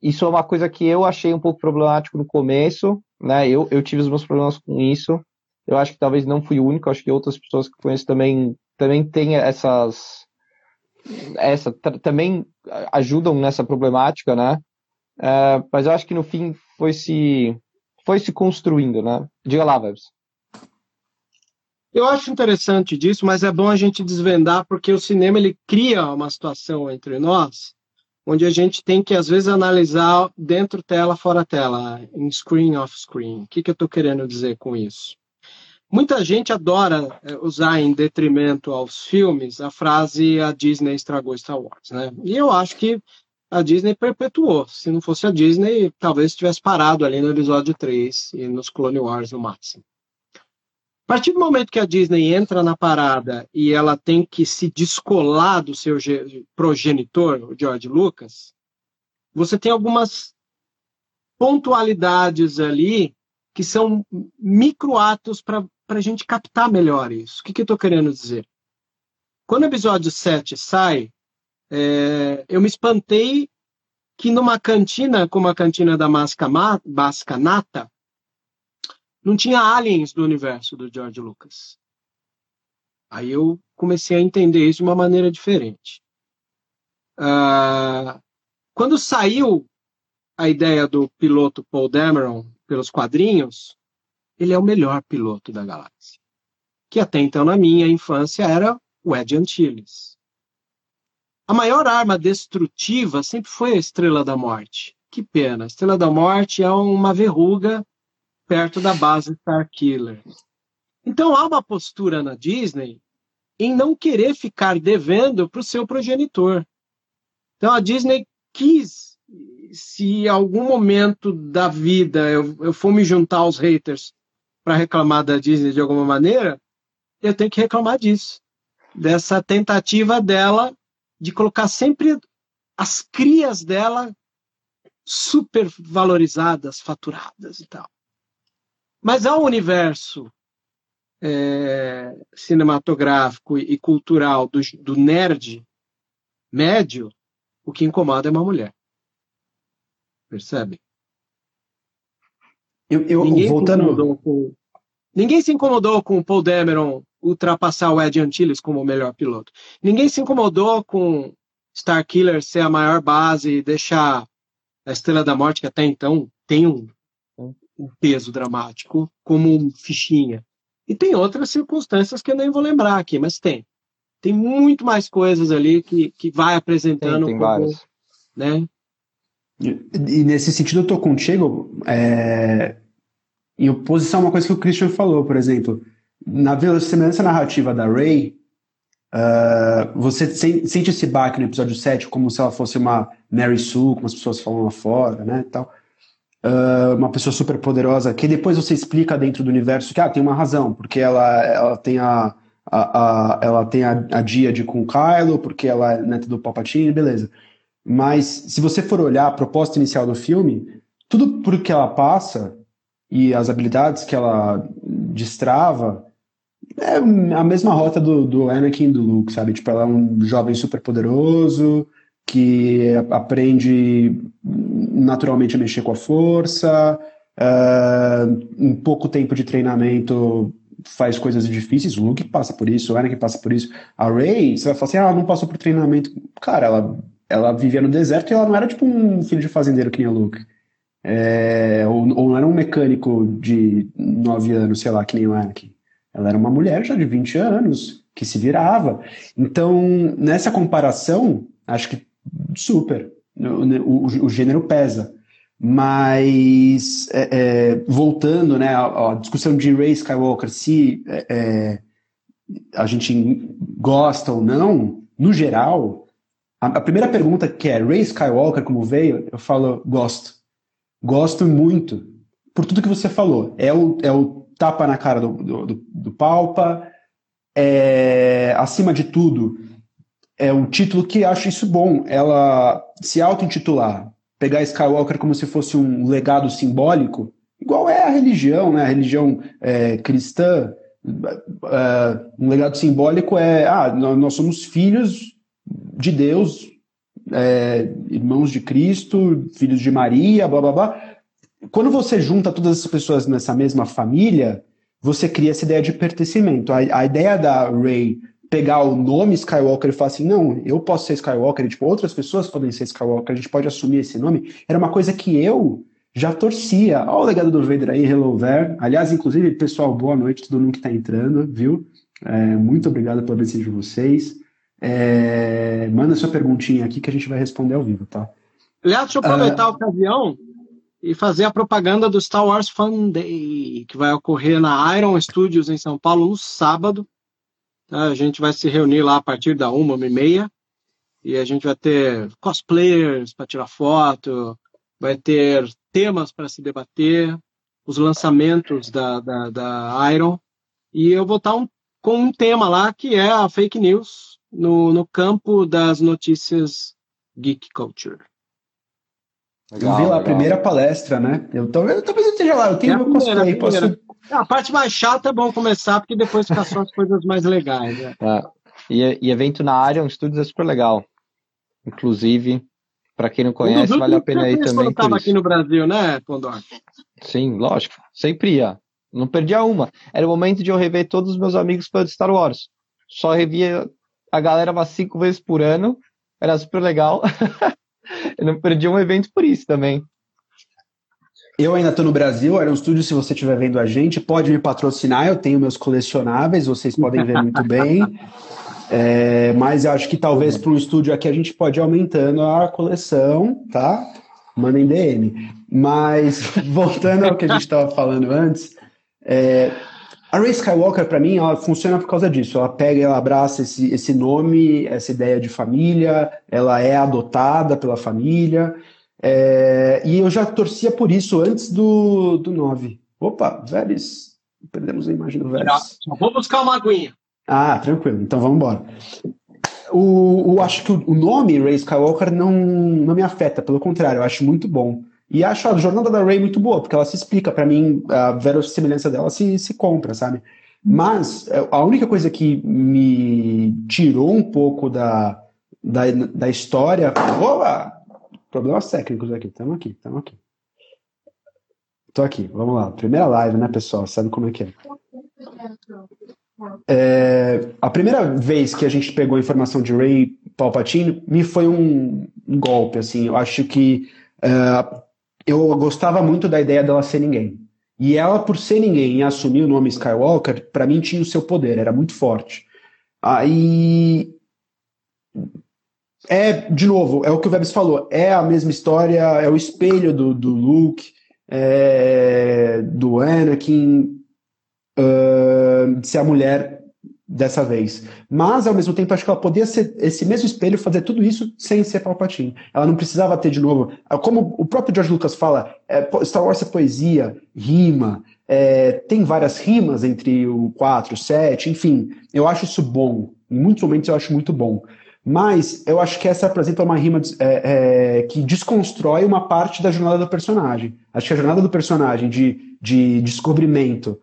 isso é uma coisa que eu achei um pouco problemático no começo, né? Eu, eu tive os meus problemas com isso. Eu acho que talvez não fui o único, acho que outras pessoas que conheço também também têm essas essa também ajudam nessa problemática, né? Uh, mas eu acho que no fim foi se foi se construindo, né? Diga lá, Vebs. Eu acho interessante disso, mas é bom a gente desvendar porque o cinema ele cria uma situação entre nós onde a gente tem que, às vezes, analisar dentro tela, fora tela, em screen, off screen. O que, que eu estou querendo dizer com isso? Muita gente adora é, usar em detrimento aos filmes a frase a Disney estragou Star Wars, né? E eu acho que a Disney perpetuou. Se não fosse a Disney, talvez tivesse parado ali no episódio 3 e nos Clone Wars no máximo. A partir do momento que a Disney entra na parada e ela tem que se descolar do seu progenitor, o George Lucas, você tem algumas pontualidades ali que são microatos para a gente captar melhor isso. O que, que eu estou querendo dizer? Quando o episódio 7 sai, é, eu me espantei que numa cantina, como a cantina da Masca Nata, não tinha aliens do universo do George Lucas. Aí eu comecei a entender isso de uma maneira diferente. Uh, quando saiu a ideia do piloto Paul Dameron pelos quadrinhos, ele é o melhor piloto da galáxia. Que até então, na minha infância, era o Ed Antilles. A maior arma destrutiva sempre foi a Estrela da Morte. Que pena, a Estrela da Morte é uma verruga perto da base Starkiller. Então há uma postura na Disney em não querer ficar devendo para o seu progenitor. Então a Disney quis, se em algum momento da vida eu, eu for me juntar aos haters para reclamar da Disney de alguma maneira, eu tenho que reclamar disso. Dessa tentativa dela de colocar sempre as crias dela super valorizadas, faturadas e tal. Mas ao universo é, cinematográfico e cultural do, do nerd médio, o que incomoda é uma mulher. Percebe? Eu, eu ninguém voltando. Se com, ninguém se incomodou com o Paul Dameron ultrapassar o Ed Antilles como o melhor piloto. Ninguém se incomodou com Star Killer ser a maior base e deixar a Estrela da Morte, que até então tem um, um peso dramático, como um fichinha. E tem outras circunstâncias que eu nem vou lembrar aqui, mas tem. Tem muito mais coisas ali que, que vai apresentando. Tem, tem como, né? E, e, nesse sentido eu tô contigo é, em oposição a uma coisa que o Christian falou, por exemplo. Na semelhança narrativa da Ray, uh, você sente esse baque no episódio 7 como se ela fosse uma Mary Sue, como as pessoas falam lá fora, né, tal. Uh, uma pessoa super poderosa, que depois você explica dentro do universo que ah, tem uma razão, porque ela, ela tem a, a, a ela tem a, a Díade com Kylo, porque ela é neta do Palpatine, beleza. Mas se você for olhar a proposta inicial do filme, tudo por que ela passa e as habilidades que ela destrava é a mesma rota do, do Anakin do Luke, sabe? Tipo, ela é um jovem super poderoso que aprende naturalmente a mexer com a força, uh, em pouco tempo de treinamento faz coisas difíceis, o Luke passa por isso, o Anakin passa por isso, a Rey, você vai falar assim, ah, ela não passou por treinamento, cara, ela, ela vivia no deserto e ela não era tipo um filho de fazendeiro que nem o Luke, é, ou, ou não era um mecânico de 9 anos, sei lá, que nem o Anakin, ela era uma mulher já de 20 anos, que se virava, então, nessa comparação, acho que super, o, o, o gênero pesa. Mas, é, é, voltando né, à, à, discussão de Ray Skywalker, se é, é, a gente gosta ou não, no geral, a, a, primeira pergunta que é Ray Skywalker, como veio, eu falo, gosto. Gosto muito, por tudo que você falou. É o, é o tapa na cara do, do, do, do Palpa, é, acima de tudo, é um título que acho isso bom. Ela se auto-intitular, pegar Skywalker como se fosse um legado simbólico, igual é a religião, né? A religião é, cristã, é, um legado simbólico é, ah, nós somos filhos de Deus, é, irmãos de Cristo, filhos de Maria, blá blá blá. Quando você junta todas essas pessoas nessa mesma família, você cria essa ideia de pertencimento. A, a ideia da Ray pegar o nome Skywalker e falar assim, não, eu posso ser Skywalker, e, tipo, outras pessoas podem ser Skywalker, a gente pode assumir esse nome, era uma coisa que eu já torcia. Olha o legado do Vader aí, Hello There. Aliás, inclusive, pessoal, boa noite, todo mundo que está entrando, viu? É, muito obrigado pela presença de vocês. É, manda sua perguntinha aqui que a gente vai responder ao vivo, tá? Aliás, deixa eu aproveitar uh, a ocasião e fazer a propaganda do Star Wars Fun Day, que vai ocorrer na Iron Studios em São Paulo no sábado. Tá? A gente vai se reunir lá a partir da uma, uma e meia, e a gente vai ter cosplayers para tirar foto, vai ter temas para se debater, os lançamentos da, da, da Iron, e eu vou estar um, com um tema lá que é a fake news no, no campo das notícias geek culture. Legal, eu vi lá legal. a primeira palestra, né? Eu, talvez eu esteja lá, eu tenho é meu cosplay, posso, a parte mais chata é bom começar, porque depois fica só as coisas mais legais. Né? É. E, e, evento na área, um estúdio é super legal. Inclusive, para quem não conhece, vale a pena ir também. Você estava aqui no Brasil, né, Condor? Sim, lógico. Sempre ia. Não perdia uma. Era o momento de eu rever todos os meus amigos para Star Wars. Só revia a galera umas cinco vezes por ano. Era super legal. eu não perdia um evento por isso também. Eu ainda estou no Brasil, era um estúdio, se você estiver vendo a gente, pode me patrocinar, eu tenho meus colecionáveis, vocês podem ver muito bem. É, mas eu acho que talvez para um estúdio aqui a gente pode ir aumentando a coleção, tá? Mandem DM. Mas, voltando ao que a gente estava falando antes, é, a Ray Skywalker, para mim, ela funciona por causa disso. Ela pega, ela abraça esse, esse nome, essa ideia de família, ela é adotada pela família, é, e eu já torcia por isso antes do, do 9. Opa, Vélez. Perdemos a imagem do Vélez. Já, vou buscar uma aguinha. Ah, tranquilo. Então vamos embora. o, o, acho que o, o nome Ray Skywalker não, não me afeta, pelo contrário, eu acho muito bom. E acho a jornada da Ray muito boa, porque ela se explica, para mim, a verossimilhança dela se, se compra, sabe? Mas é, a única coisa que me tirou um pouco da, da, da história. Opa! Problemas técnicos aqui, estamos aqui, estamos aqui. Tô aqui, vamos lá. Primeira live, né, pessoal? Sabe como é que é? é a primeira vez que a gente pegou a informação de Ray Palpatine me foi um, um golpe, assim. Eu acho que uh, eu gostava muito da ideia dela ser ninguém. E ela, por ser ninguém e assumir o nome Skywalker, para mim tinha o seu poder, era muito forte. Aí. É, de novo, é o que o Vebs falou, é a mesma história, é o espelho do, do Luke, é, do Anakin, uh, ser a mulher dessa vez. Mas, ao mesmo tempo, acho que ela podia ser esse mesmo espelho, fazer tudo isso sem ser Palpatine. Ela não precisava ter de novo. Como o próprio George Lucas fala, é, Star Wars é poesia, rima, é, tem várias rimas entre o 4, o 7, enfim. Eu acho isso bom. Em muitos momentos eu acho muito bom. Mas eu acho que essa apresenta uma rima é, é, que desconstrói uma parte da jornada do personagem. Acho que a jornada do personagem de, de descobrimento,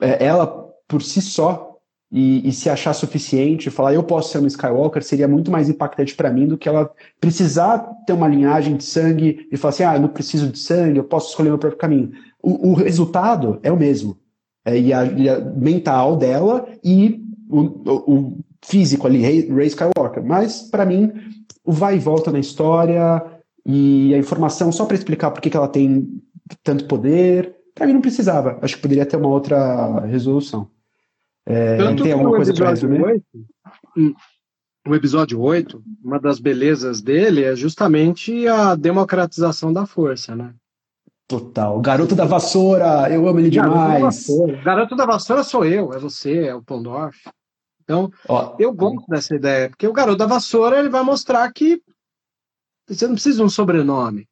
é, ela por si só e, e, se achar suficiente, falar eu posso ser uma Skywalker, seria muito mais impactante para mim do que ela precisar ter uma linhagem de sangue e falar assim, ah, eu não preciso de sangue, eu posso escolher meu próprio caminho. O, o resultado é o mesmo. É, e, a, e a mental dela e o, o, físico ali, Ray, Skywalker. Mas, para mim, o vai e volta na história e a informação só para explicar por que, que ela tem tanto poder, para mim não precisava. Acho que poderia ter uma outra resolução. É, Tanto tem alguma coisa para resumir? 8, o episódio 8, uma das belezas dele é justamente a democratização da força, né? Total. Garoto da vassoura, eu amo ele demais. Garoto da, Garoto da vassoura sou eu, é você, é o Pondorf. Então, Ó, eu gosto dessa ideia, porque o garoto da vassoura ele vai mostrar que você não precisa de um sobrenome.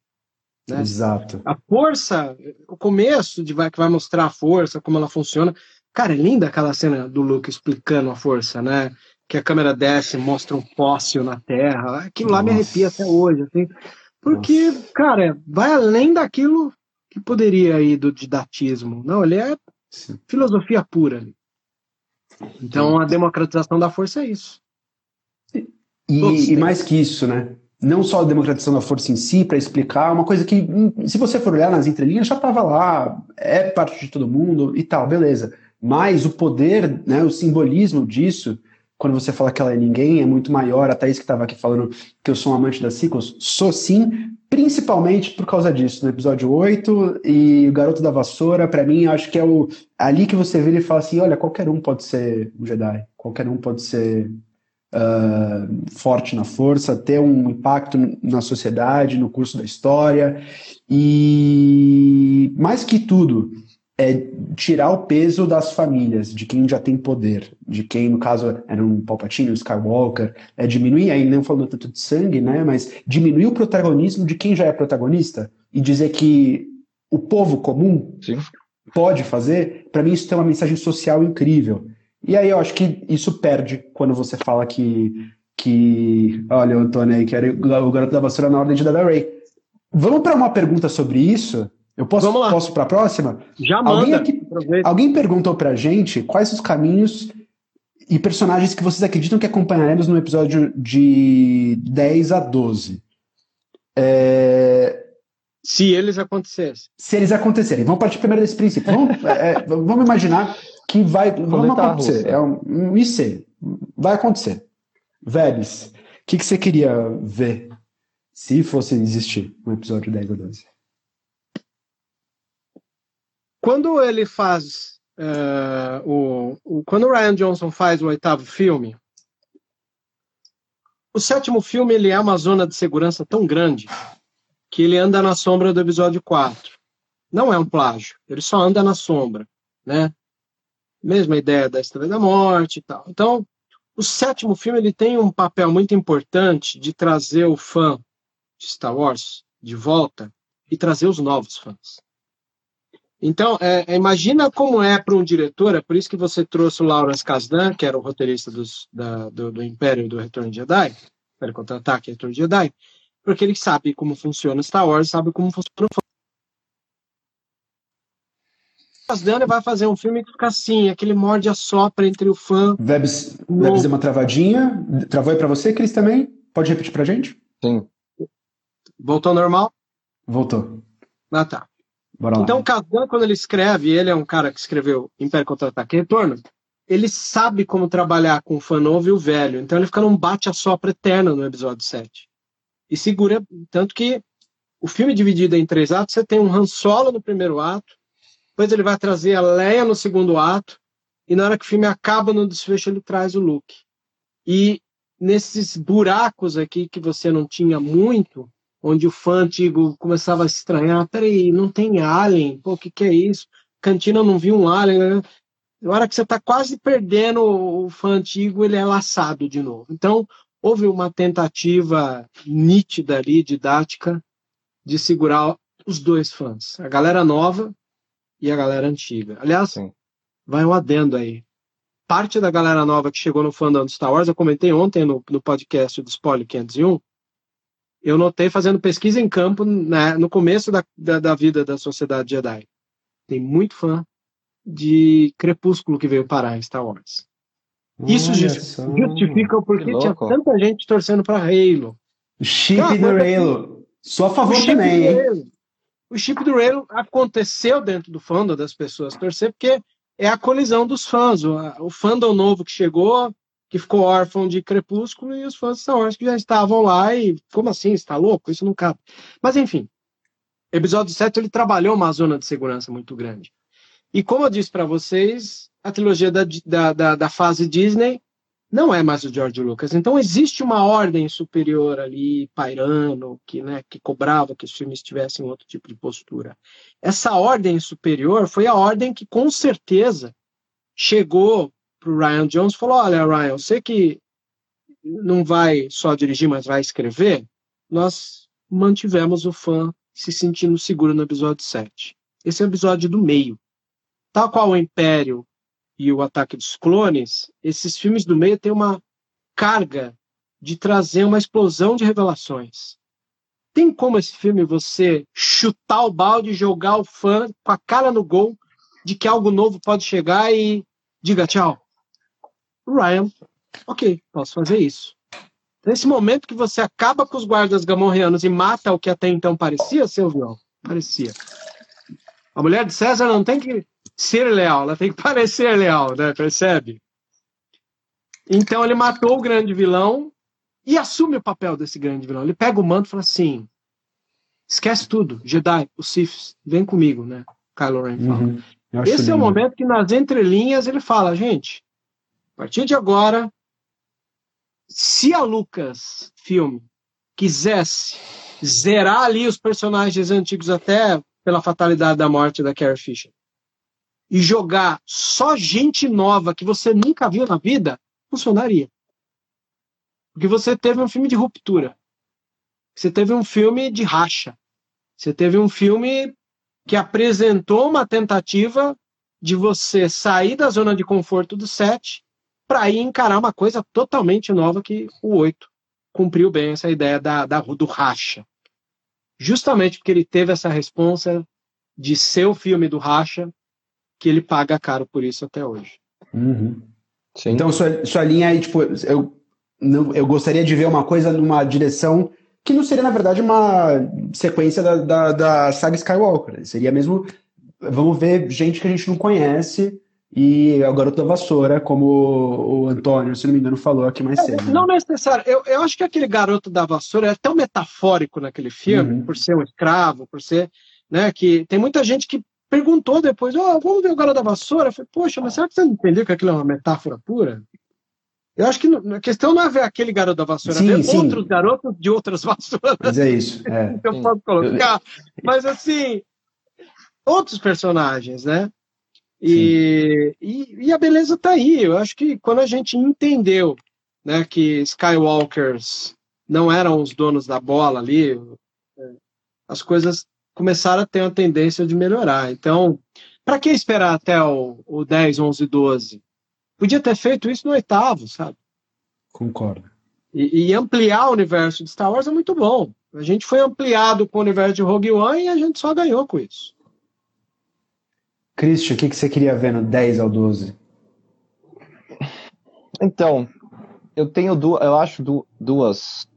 Né? Exato. A força, o começo de vai, que vai mostrar a força, como ela funciona, Cara, é linda aquela cena do Luke explicando a força, né? Que a câmera desce, mostra um fóssil na Terra. Aquilo Nossa. lá me arrepia até hoje, assim. Porque, Nossa. cara, vai além daquilo que poderia ir do didatismo. Não, ele é Sim. filosofia pura ali. Então, a democratização da força é isso. E, e mais que isso, né? Não só a democratização da força em si, para explicar, uma coisa que, hum, se você for olhar nas entrelinhas, já estava lá, é parte de todo mundo e tal, beleza. Mas o poder, né, o simbolismo disso, quando você fala que ela é ninguém, é muito maior. A Thaís que estava aqui falando que eu sou um amante das sequels, sou sim, principalmente por causa disso. No episódio 8 e o Garoto da Vassoura, para mim, acho que é o ali que você vê e fala assim: olha, qualquer um pode ser um Jedi, qualquer um pode ser uh, forte na força, ter um impacto na sociedade, no curso da história. E mais que tudo, é tirar o peso das famílias, de quem já tem poder, de quem, no caso, era um Palpatine, um Skywalker, é diminuir, aí não falando tanto de sangue, né, mas diminuir o protagonismo de quem já é protagonista e dizer que o povo comum Sim. pode fazer, para mim isso tem uma mensagem social incrível. E aí eu acho que isso perde quando você fala que, que olha, o Antônio aí, que era o garoto da vassoura na ordem de Dada Ray. Vamos para uma pergunta sobre isso, eu posso, posso para a próxima? Já manda. Alguém, aqui, alguém perguntou para gente quais os caminhos e personagens que vocês acreditam que acompanharemos no episódio de 10 a 12. É... Se eles acontecessem. Se eles acontecerem. Vamos partir primeiro desse princípio. Vamos, é, é vamos imaginar que vai vamos acontecer. É um, um IC. Vai acontecer. Vélez, o que, que você queria ver se fosse existir um episódio 10 a 12? Quando ele faz uh, o, o, quando o Ryan Johnson faz o oitavo filme, o sétimo filme ele é uma zona de segurança tão grande que ele anda na sombra do episódio 4. Não é um plágio, ele só anda na sombra, né? Mesma ideia da Estrela da Morte e tal. Então, o sétimo filme ele tem um papel muito importante de trazer o fã de Star Wars de volta e trazer os novos fãs. Então, é, imagina como é para um diretor, é por isso que você trouxe o Lawrence Kasdan, que era o roteirista dos, da, do, do, Império do Retorno de Jedi, Império Contra-Ataque e Retorno de Jedi, porque ele sabe como funciona Star Wars, sabe como funciona o Kasdan vai fazer um filme que fica assim, aquele morde a sopra entre o fã. Vebs, Vebs deu uma travadinha. Travou aí para você, Cris, também? Pode repetir pra gente? Sim. Voltou normal? Voltou. Ah, tá. Bora então, o Kazan, quando ele escreve, ele é um cara que escreveu Império Contra-Ataque e Retorno, ele sabe como trabalhar com o fã novo e o velho. Então, ele fica num bate-a-sopra eterno no episódio 7. E segura, tanto que o filme é dividido em três atos, você tem um Han Solo no primeiro ato, depois ele vai trazer a Leia no segundo ato, e na hora que o filme acaba no desfecho, ele traz o Luke. E nesses buracos aqui que você não tinha muito, onde o fã antigo começava a estranhar, peraí, não tem alien, pô, o que, que é isso? Cantina não viu um alien, né? Na hora que você está quase perdendo o fã antigo, ele é laçado de novo. Então, houve uma tentativa nítida ali, didática, de segurar os dois fãs, a galera nova e a galera antiga. Aliás, Sim. vai um adendo aí. Parte da galera nova que chegou no fandom do Star Wars, eu comentei ontem no, no podcast do Spoiler 501, eu notei fazendo pesquisa em campo né, no começo da, da, da, vida da sociedade Jedi. Tem muito fã de Crepúsculo que veio parar em Star Wars. Isso justifica o porquê tinha tanta gente torcendo para Halo. O chip ah, do Halo. Só a favor também, hein? O chip do Halo aconteceu dentro do fandom das pessoas torcer, porque é a colisão dos fãs. O, o fandom novo que chegou que ficou órfão de Crepúsculo e os fãs de Star Wars que já estavam lá e como assim, está louco? Isso não cabe. Mas enfim, episódio 7 ele trabalhou uma zona de segurança muito grande. E como eu disse para vocês, a trilogia da, da, da, da, fase Disney não é mais o George Lucas. Então existe uma ordem superior ali, pairando, que, né, que cobrava que os filmes tivessem outro tipo de postura. Essa ordem superior foi a ordem que com certeza chegou para o Ryan Jones falou: Olha, Ryan, eu sei que não vai só dirigir, mas vai escrever. Nós mantivemos o fã se sentindo seguro no episódio 7. Esse é o episódio do meio. Tal qual o Império e o Ataque dos Clones, esses filmes do meio têm uma carga de trazer uma explosão de revelações. Tem como esse filme você chutar o balde, jogar o fã com a cara no gol de que algo novo pode chegar e diga tchau. Ryan, ok, posso fazer isso. Nesse momento que você acaba com os guardas gamorreanos e mata o que até então parecia ser o vilão, parecia. A mulher de César não tem que ser leal, ela tem que parecer leal, né? Percebe? Então ele matou o grande vilão e assume o papel desse grande vilão. Ele pega o manto e fala assim: esquece tudo, Jedi, os Siths, vem comigo, né? Kylo Ren fala. Uhum. Esse lindo. é o momento que nas entrelinhas ele fala, gente, a partir de agora, se a Lucas Filme quisesse zerar ali os personagens antigos até pela fatalidade da morte da Carrie Fisher e jogar só gente nova que você nunca viu na vida, funcionaria. Porque você teve um filme de ruptura. Você teve um filme de racha. Você teve um filme que apresentou uma tentativa de você sair da zona de conforto do set para ir encarar uma coisa totalmente nova que o 8 cumpriu bem essa ideia da, da, do racha. Justamente porque ele teve essa responsa de ser o filme do racha, que ele paga caro por isso até hoje. Uhum. Então, sua, sua linha aí, tipo, eu, eu gostaria de ver uma coisa numa direção que não seria, na verdade, uma sequência da, da, da saga Skywalker. Seria mesmo. Vamos ver gente que a gente não conhece e é o garoto da vassoura, como o Antônio, se não me engano, falou aqui mais cedo. Né? Não necessário. Eu, eu acho que aquele garoto da vassoura é tão metafórico naquele filme, uhum. por ser um escravo, por ser. Né, que tem muita gente que perguntou depois: oh, vamos ver o garoto da vassoura? Eu falei, poxa, mas será que você não entendeu que aquilo é uma metáfora pura? Eu acho que a questão não é ver aquele garoto da vassoura, sim, é ver sim. outros garotos de outras vassouras. Mas é isso. É. eu posso colocar. Mas assim, outros personagens, né? E, e, e, a beleza está aí. Eu acho que quando a gente entendeu né, que Skywalkers não eram os donos da bola ali, é, as coisas começaram a ter uma tendência de melhorar. Então, para que esperar até o, o 10, 11, 12? Podia ter feito isso no oitavo, sabe? Concordo. E, e, ampliar o universo de Star Wars é muito bom. A gente foi ampliado com o universo de Rogue One e a gente só ganhou com isso. Christian, o que, que você queria ver no 10 ao 12? Então, eu tenho duas, eu acho duas,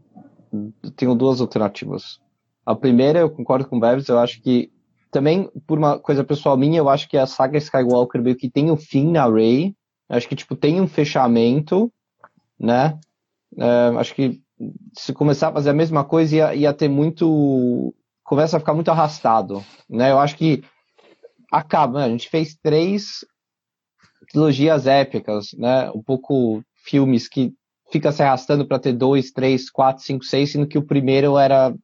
tenho duas alternativas. A primeira, eu concordo com o Bevis, eu acho que também por uma coisa pessoal minha, eu acho que a saga Skywalker meio que tem um fim na Rey. Acho que tipo tem um fechamento, né? É, acho que se começar a fazer a mesma coisa ia, ia ter muito. Começa a ficar muito arrastado. Né? Eu acho que acaba. Né? A gente fez três trilogias épicas, né? Um pouco filmes que fica se arrastando para ter dois, três, quatro, cinco, seis, sendo que o primeiro era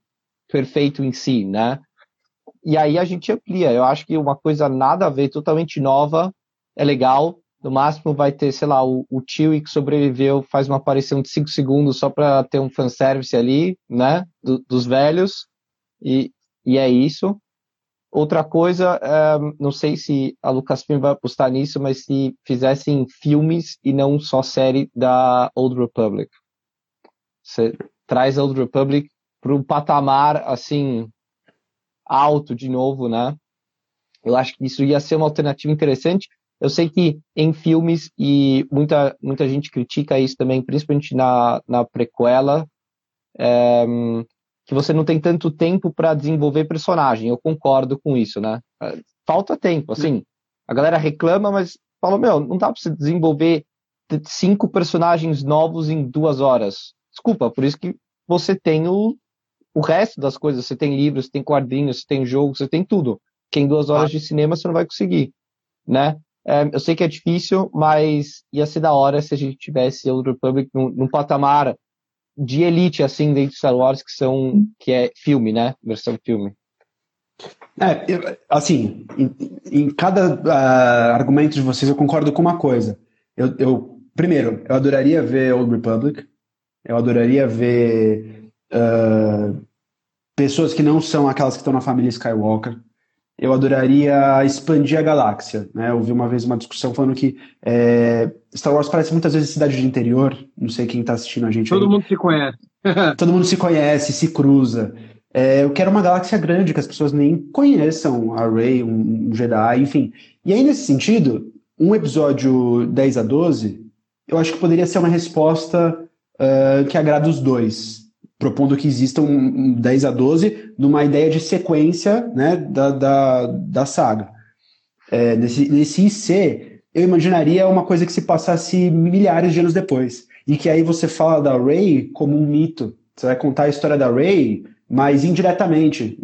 perfeito em si, né? E aí a gente amplia. Eu acho que uma coisa nada a ver, totalmente nova, é legal. No máximo vai ter, sei lá, o, o tio que sobreviveu faz uma aparição de 5 segundos só para ter um fanservice ali, né? Do, dos velhos. E, e é isso. Outra coisa, é, não sei se a Lucasfilm vai apostar nisso, mas se fizessem filmes e não só série da Old Republic. Você traz a Old Republic para um patamar assim alto de novo, né? Eu acho que isso ia ser uma alternativa interessante. Eu sei que em filmes, e muita, muita gente critica isso também, principalmente na, na prequela, é, que você não tem tanto tempo para desenvolver personagem. Eu concordo com isso, né? É, falta tempo, assim. A galera reclama, mas fala, meu, não dá para você desenvolver cinco personagens novos em duas horas. Desculpa, por isso que você tem o, o resto das coisas. Você tem livros, você tem quadrinhos, você tem jogo, você tem tudo. Que em duas horas de cinema você não vai conseguir, né? É, eu sei que é difícil, mas ia ser da hora se a gente tivesse Old Republic num, num patamar de elite, assim, dentro de Star Wars, que são, que é filme, né? Versão filme. É, assim, em, em cada uh, argumento de vocês eu concordo com uma coisa. Eu, eu, primeiro, eu adoraria ver Old Republic, eu adoraria ver uh, pessoas que não são aquelas que estão na família Skywalker, eu adoraria expandir a galáxia. Né? Eu vi uma vez uma discussão falando que é, Star Wars parece muitas vezes cidade de interior. Não sei quem está assistindo a gente. Todo aí. mundo se conhece. Todo mundo se conhece, se cruza. É, eu quero uma galáxia grande, que as pessoas nem conheçam a Rey, um, um Jedi, enfim. E aí, nesse sentido, um episódio 10 a 12, eu acho que poderia ser uma resposta uh, que agrada os dois propondo que exista um, um 10 a 12 numa ideia de sequência né, da, da, da saga. É, nesse, nesse IC, eu imaginaria uma coisa que se passasse milhares de anos depois. E que aí você fala da Rey como um mito. Você vai contar a história da Rey, mas indiretamente,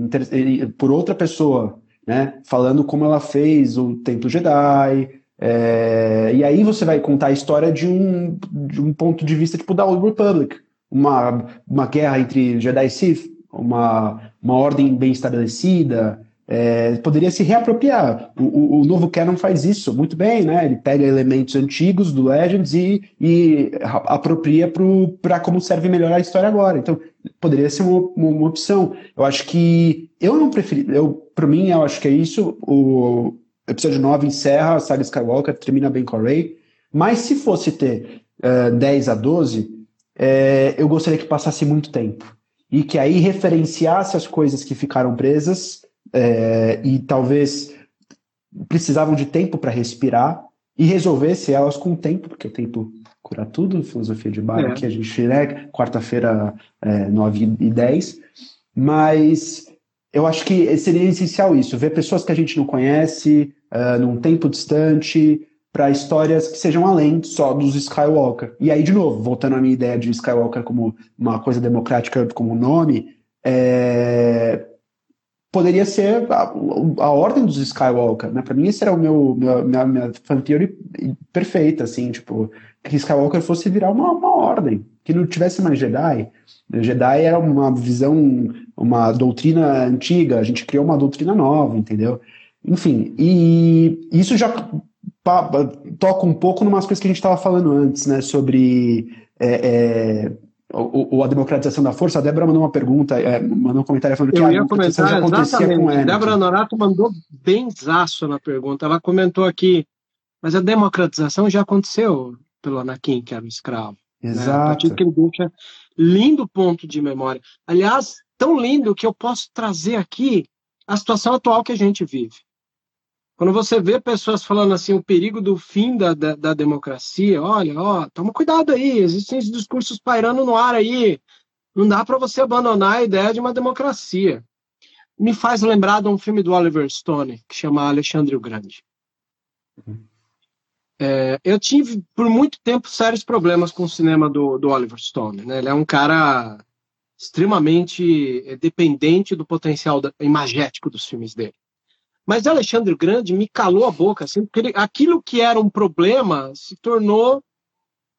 por outra pessoa, né? Falando como ela fez o Templo Jedi. É, e aí você vai contar a história de um, de um ponto de vista tipo da Old Republic uma, uma guerra entre Jedi e Sith, uma, uma ordem bem estabelecida, é, poderia se reapropriar. O, o, o, novo canon faz isso muito bem, né? Ele pega elementos antigos do Legends e, e apropria para como serve melhor a história agora. Então, poderia ser uma, uma, uma opção. Eu acho que eu não preferi, eu para mim eu acho que é isso. O episódio 9 encerra a saga Skywalker, termina bem com a Rey. Mas se fosse ter uh, é, 10 a 12, é, eu gostaria que passasse muito tempo. E que aí referenciasse as coisas que ficaram presas é, e talvez precisavam de tempo para respirar e resolvesse elas com o tempo, porque o tempo cura tudo, filosofia de bar é. aqui a gente, né, quarta-feira, é, 9 e 10, mas eu acho que seria essencial isso, ver pessoas que a gente não conhece, uh, num tempo distante, para histórias que sejam além só dos Skywalker. E aí, de novo, voltando à minha ideia de Skywalker como uma coisa democrática, como nome, é... poderia ser a, a, ordem dos Skywalker, né? Para mim, esse era o meu, meu minha, minha fan theory perfeita, assim, tipo, que Skywalker fosse virar uma, uma ordem, que não tivesse mais Jedi. Jedi era uma visão, uma doutrina antiga, a gente criou uma doutrina nova, entendeu? Enfim, e isso já toca um pouco numas coisas que a gente estava falando antes, né? Sobre é, é, o, o, a democratização da força, a Débora mandou uma pergunta, é, mandou um comentário falando Eu que ia a comentar já acontecia com Anakin. Débora Norato mandou bem zaço na pergunta. Ela comentou aqui, mas a democratização já aconteceu pelo Anakin, que era um escravo. Exato. Né? que ele deixa lindo ponto de memória. Aliás, tão lindo que eu posso trazer aqui a situação atual que a gente vive. Quando você vê pessoas falando assim, o perigo do fim da, da, da democracia, olha, ó, toma cuidado aí, existem esses discursos pairando no ar aí. Não dá para você abandonar a ideia de uma democracia. Me faz lembrar de um filme do Oliver Stone, que chama Alexandre o Grande. É, eu tive, por muito tempo, sérios problemas com o cinema do, do Oliver Stone. Né? Ele é um cara extremamente dependente do potencial da, imagético dos filmes dele. Mas Alexandre Grande me calou a boca, assim, porque ele, aquilo que era um problema se tornou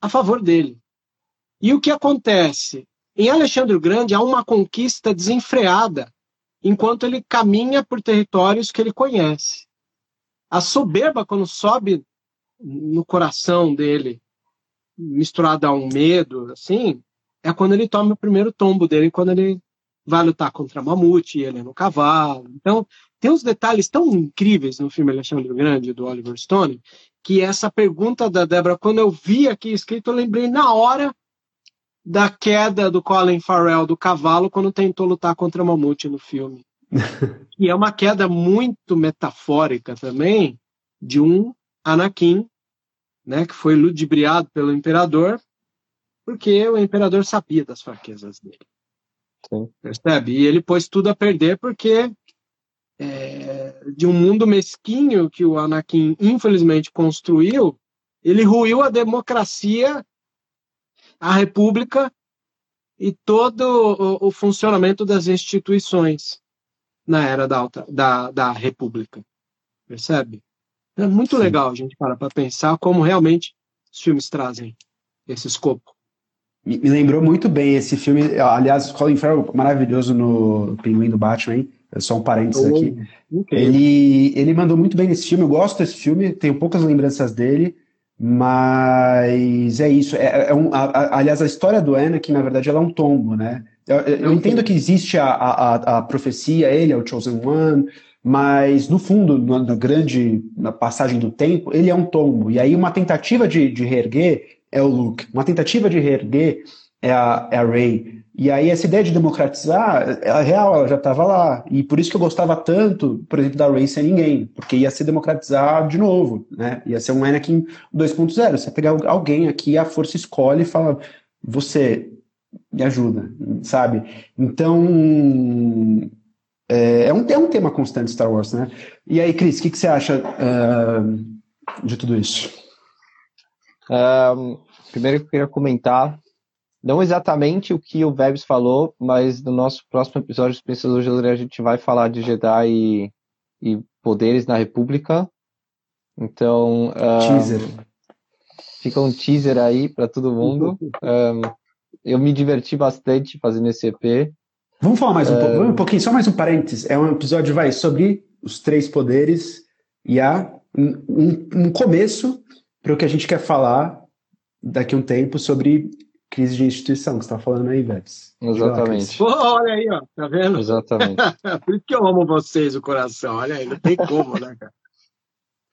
a favor dele. E o que acontece? Em Alexandre Grande há uma conquista desenfreada, enquanto ele caminha por territórios que ele conhece. A soberba, quando sobe no coração dele, misturada a um medo, assim, é quando ele toma o primeiro tombo dele, quando ele vai lutar contra Mamute, ele é no cavalo. Então, tem uns detalhes tão incríveis no filme Alexandre Grande, do Oliver Stone, que essa pergunta da Débora, quando eu vi aqui escrito, eu lembrei na hora da queda do Colin Farrell do cavalo quando tentou lutar contra Mamute no filme. e é uma queda muito metafórica também de um Anakin, né, que foi ludibriado pelo imperador, porque o imperador sabia das fraquezas dele. Sim. Percebe? E ele pôs tudo a perder porque é, de um mundo mesquinho que o Anakin infelizmente construiu, ele ruiu a democracia, a república e todo o, o funcionamento das instituições na era da, alta, da, da república. Percebe? É muito Sim. legal a gente parar para pensar como realmente os filmes trazem esse escopo. Me, me lembrou muito bem esse filme. Aliás, Colin Farrell maravilhoso no Pinguim do Batman, hein? É só um parênteses oh, aqui. Ele, ele mandou muito bem nesse filme, eu gosto desse filme, tenho poucas lembranças dele, mas é isso. É, é um, a, a, aliás, a história do Anakin, na verdade, ela é um tombo, né? Eu, eu entendo que existe a, a, a, profecia, ele é o Chosen One, mas no fundo, na, na, grande na passagem do tempo, ele é um tombo. E aí uma tentativa de, de reerguer é o Luke, uma tentativa de reerguer é a, é a Rey. E aí essa ideia de democratizar, ela é real, ela já estava lá. E por isso que eu gostava tanto, por exemplo, da Ray sem ninguém, porque ia ser democratizar de novo, né? Ia ser um Anakin 2.0. Você pegar alguém aqui, a força escolhe e fala, você me ajuda, sabe? Então, é, é um, é um tema constante Star Wars, né? E aí, Cris, o que, que, você acha uh, de tudo isso? Um, primeiro eu queria comentar não exatamente o que o Vebs falou, mas no nosso próximo episódio de Pensador de a gente vai falar de Jedi e, e poderes na República. Então. Um, teaser. Fica um teaser aí para todo mundo. Um, eu me diverti bastante fazendo esse EP. Vamos falar mais um, um, um pouquinho, só mais um parênteses. É um episódio vai sobre os três poderes e há um, um começo para o que a gente quer falar daqui a um tempo sobre crise de instituição que você está falando aí, Vebs. Exatamente. Pô, olha aí, ó, tá vendo? Exatamente. Por isso que eu amo vocês, o coração. Olha aí, não tem como, né, cara?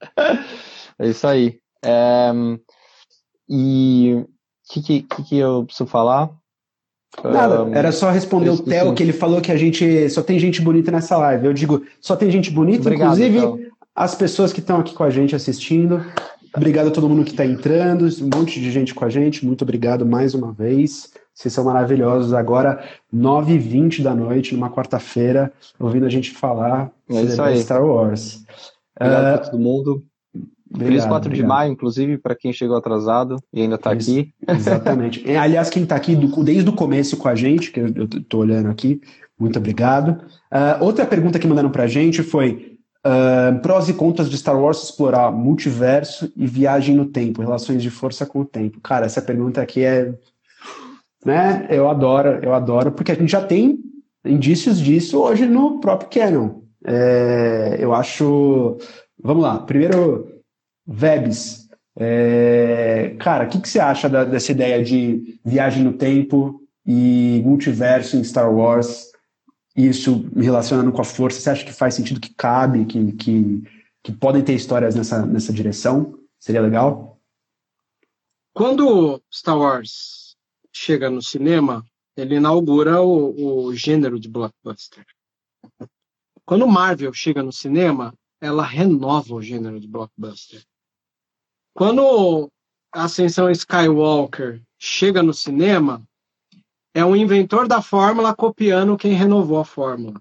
É isso aí. É... E o que, que, que, eu preciso falar? Nada, um... era só responder o Theo, que ele falou que a gente só tem gente bonita nessa live. Eu digo, só tem gente bonita, Obrigado, inclusive Theo. as pessoas que estão aqui com a gente assistindo. Obrigado a todo mundo que está entrando, um monte de gente com a gente. Muito obrigado mais uma vez. Vocês são maravilhosos. Agora, 9h20 da noite, numa quarta-feira, ouvindo a gente falar é sobre Star Wars. Obrigado uh, todo mundo. Obrigado, Feliz 4 obrigado. de maio, inclusive, para quem chegou atrasado e ainda está aqui. Exatamente. Aliás, quem está aqui do, desde o começo com a gente, que eu estou olhando aqui, muito obrigado. Uh, outra pergunta que mandaram para a gente foi: Prós e contras de Star Wars explorar multiverso e viagem no tempo, relações de força com o tempo. Cara, essa pergunta aqui é. Né? Eu adoro, eu adoro, porque a gente já tem indícios disso hoje no próprio Canon. É, eu acho. Vamos lá, primeiro, Vebs. É, cara, o que, que você acha da, dessa ideia de viagem no tempo e multiverso em Star Wars, isso relacionando com a força, você acha que faz sentido, que cabe, que, que, que podem ter histórias nessa, nessa direção? Seria legal? Quando Star Wars chega no cinema, ele inaugura o, o gênero de blockbuster. Quando Marvel chega no cinema, ela renova o gênero de blockbuster. Quando a Ascensão Skywalker chega no cinema, é um inventor da fórmula copiando quem renovou a fórmula.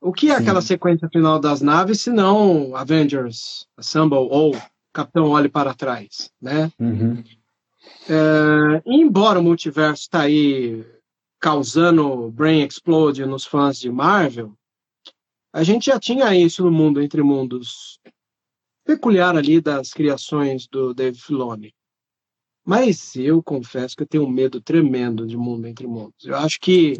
O que é Sim. aquela sequência final das naves, se não Avengers Assemble ou Capitão Olhe para Trás, né? Uhum. É, embora o multiverso está aí causando brain explode nos fãs de Marvel, a gente já tinha isso no mundo entre mundos peculiar ali das criações do Dave Filoni. Mas eu confesso que eu tenho um medo tremendo de mundo entre mundos. Eu acho que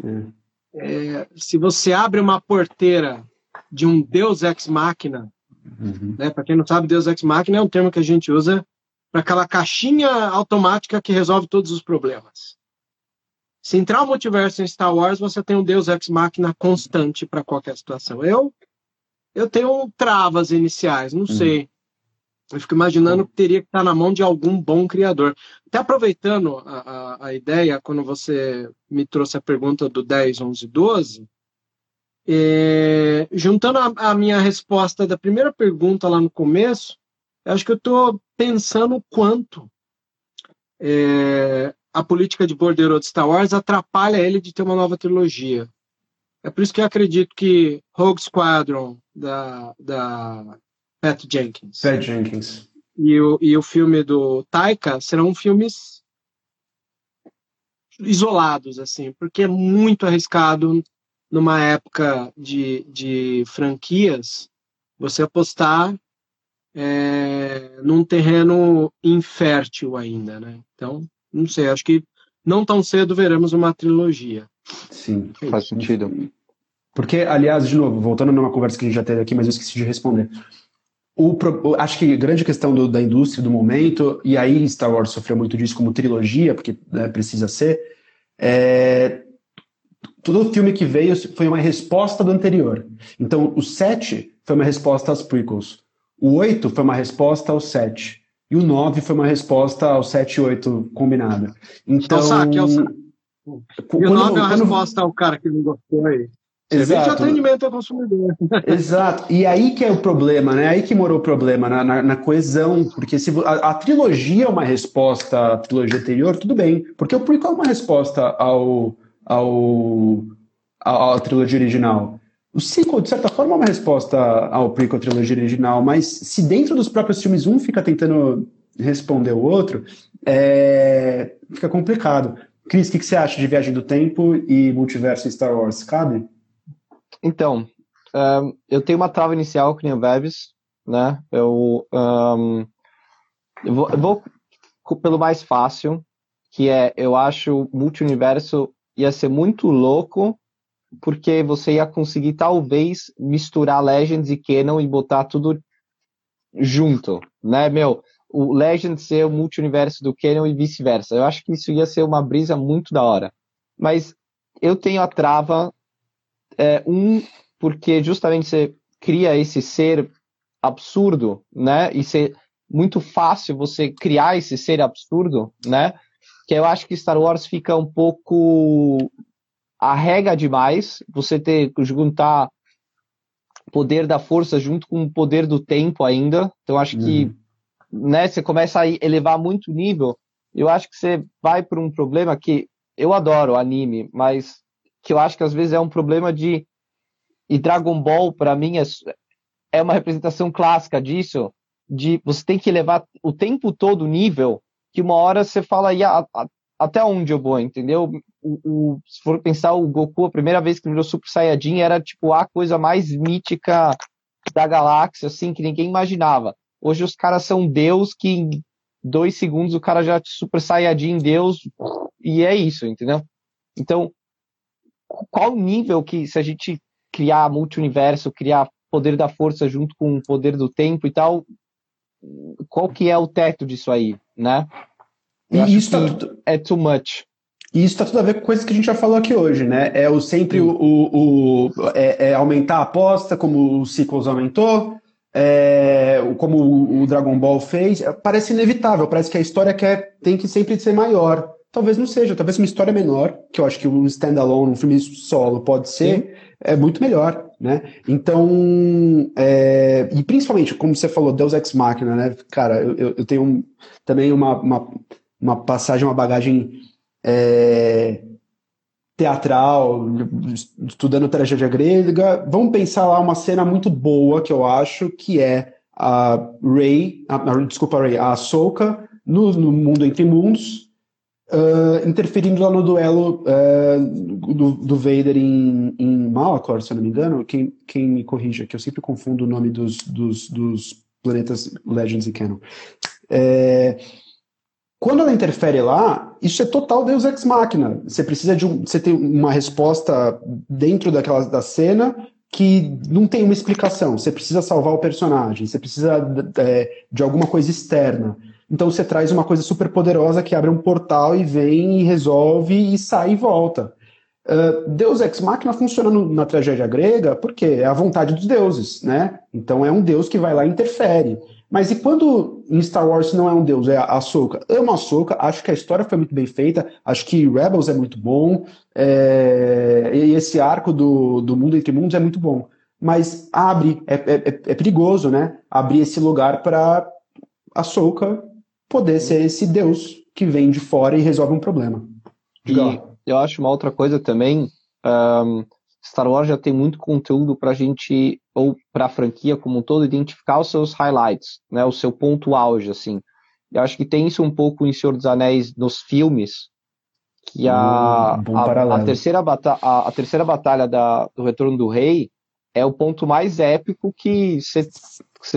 é, se você abre uma porteira de um Deus ex machina, uhum. né? Para quem não sabe, Deus ex machina é um termo que a gente usa para aquela caixinha automática que resolve todos os problemas. Se entrar o multiverso em Star Wars, você tem um Deus ex machina constante para qualquer situação. Eu eu tenho travas iniciais, não uhum. sei. Eu fico imaginando que teria que estar na mão de algum bom criador. Até aproveitando a, a, a ideia, quando você me trouxe a pergunta do 10, 11, 12, é, juntando a, a, minha resposta da primeira pergunta lá no começo, acho que eu estou pensando o quanto é, a política de bordeiro de Star Wars atrapalha ele de ter uma nova trilogia. É por isso que eu acredito que Rogue Squadron, da, da Pat Jenkins. Pat Jenkins. E o, e o filme do Taika serão filmes isolados, assim, porque é muito arriscado numa época de, de franquias você apostar é, num terreno infértil ainda, né? Então, não sei, acho que não tão cedo veremos uma trilogia. Sim, faz sentido. Porque, aliás, de novo, voltando numa conversa que a gente já teve aqui, mas eu esqueci de responder. O, acho que a grande questão do, da indústria do momento, e aí Star Wars sofreu muito disso como trilogia, porque né, precisa ser, é, todo filme que veio foi uma resposta do anterior. Então, o 7 foi uma resposta às prequels, o 8 foi uma resposta ao 7, e o 9 foi uma resposta ao 7 e 8 combinado. Então, é o saque, é o saque. E o 9 é uma resposta ao cara que não gostou aí. Exato. de atendimento ao consumidor. Exato. E aí que é o problema, né? Aí que morou o problema, na, na, na coesão. Porque se a, a, trilogia é uma resposta à trilogia anterior, tudo bem. Porque o prequel é uma resposta ao, ao, à, à trilogia original. O sequel, de certa forma, é uma resposta ao prequel, à trilogia original. Mas se dentro dos próprios filmes um fica tentando responder o outro, é... fica complicado. Cris, o que, que você acha de Viagem do Tempo e Multiverso Star Wars? Cabe? Então, um, eu tenho uma trava inicial com o Babs, né? Eu, um, eu, vou, eu vou pelo mais fácil, que é, eu acho multiverso ia ser muito louco, porque você ia conseguir talvez misturar Legends e Canon e botar tudo junto, né, meu? O Legends ser o multiverso do Canon e vice-versa. Eu acho que isso ia ser uma brisa muito da hora. Mas eu tenho a trava é, um, porque justamente você cria esse ser absurdo, né? E ser muito fácil você criar esse ser absurdo, né? Que eu acho que Star Wars fica um pouco arrega demais, você ter juntar poder da força junto com o poder do tempo ainda. Então acho que uhum. né, você começa a elevar muito o nível. Eu acho que você vai para um problema que eu adoro anime, mas que eu acho que às vezes é um problema de. E Dragon Ball, para mim, é, é uma representação clássica disso, de você tem que levar o tempo todo o nível, que uma hora você fala, aí até onde eu vou, entendeu? O, o, se for pensar, o Goku, a primeira vez que virou Super Saiyajin, era tipo a coisa mais mítica da galáxia, assim, que ninguém imaginava. Hoje os caras são Deus que em dois segundos o cara já Super Saiyajin Deus, e é isso, entendeu? Então, qual nível que, se a gente criar multi-universo, criar poder da força junto com o poder do tempo e tal, qual que é o teto disso aí, né? Eu e isso tá, é too much. E isso está tudo a ver com coisas que a gente já falou aqui hoje, né? É o sempre o, o, o é, é, aumentar a aposta, como o Sequels aumentou, é, como o, o, Dragon Ball fez. É, parece inevitável, parece que a história quer, tem que sempre ser maior. Talvez não seja, talvez uma história menor, que eu acho que um standalone, um filme solo pode ser, Sim. é muito melhor, né? Então, é, e principalmente, como você falou, Deus Ex Machina, né? Cara, eu, eu tenho um, também uma, uma, uma passagem, uma bagagem é, teatral, estudando tragédia grega. Vamos pensar lá uma cena muito boa que eu acho, que é a Rey, a, desculpa, Rey, a Ahsoka no, no mundo entre mundos, uh, interferindo lá no duelo uh, do, do, Vader em, em Malachor, se eu não me engano. Quem, quem me corrija, que eu sempre confundo o nome dos, dos, dos planetas Legends e Canon. É, quando ela interfere lá, isso é total Deus Ex Machina. Você precisa de um, você tem uma resposta dentro daquela da cena que não tem uma explicação. Você precisa salvar o personagem, você precisa é, de alguma coisa externa. Então você traz uma coisa super poderosa que abre um portal e vem e resolve e sai e volta. Uh, Deus Ex Machina funciona no, na tragédia grega porque é a vontade dos deuses, né? Então é um deus que vai lá e interfere. Mas e quando em Star Wars não é um deus, é a Ahsoka? Amo a Ahsoka, acho que a história foi muito bem feita, acho que Rebels é muito bom, é... e esse arco do, do mundo entre mundos é muito bom. Mas abre, é, é, é, perigoso, né? Abrir esse lugar para Ahsoka poder ser esse deus que vem de fora e resolve um problema. Diga e eu acho uma outra coisa também, um, Star Wars já tem muito conteúdo para a gente, ou para a franquia como um todo, identificar os seus highlights, né, o seu ponto auge, assim. Eu acho que tem isso um pouco em Senhor dos Anéis nos filmes, que a, hum, a, a, terceira, bata a, a, terceira batalha da, do Retorno do Rei é o ponto mais épico que você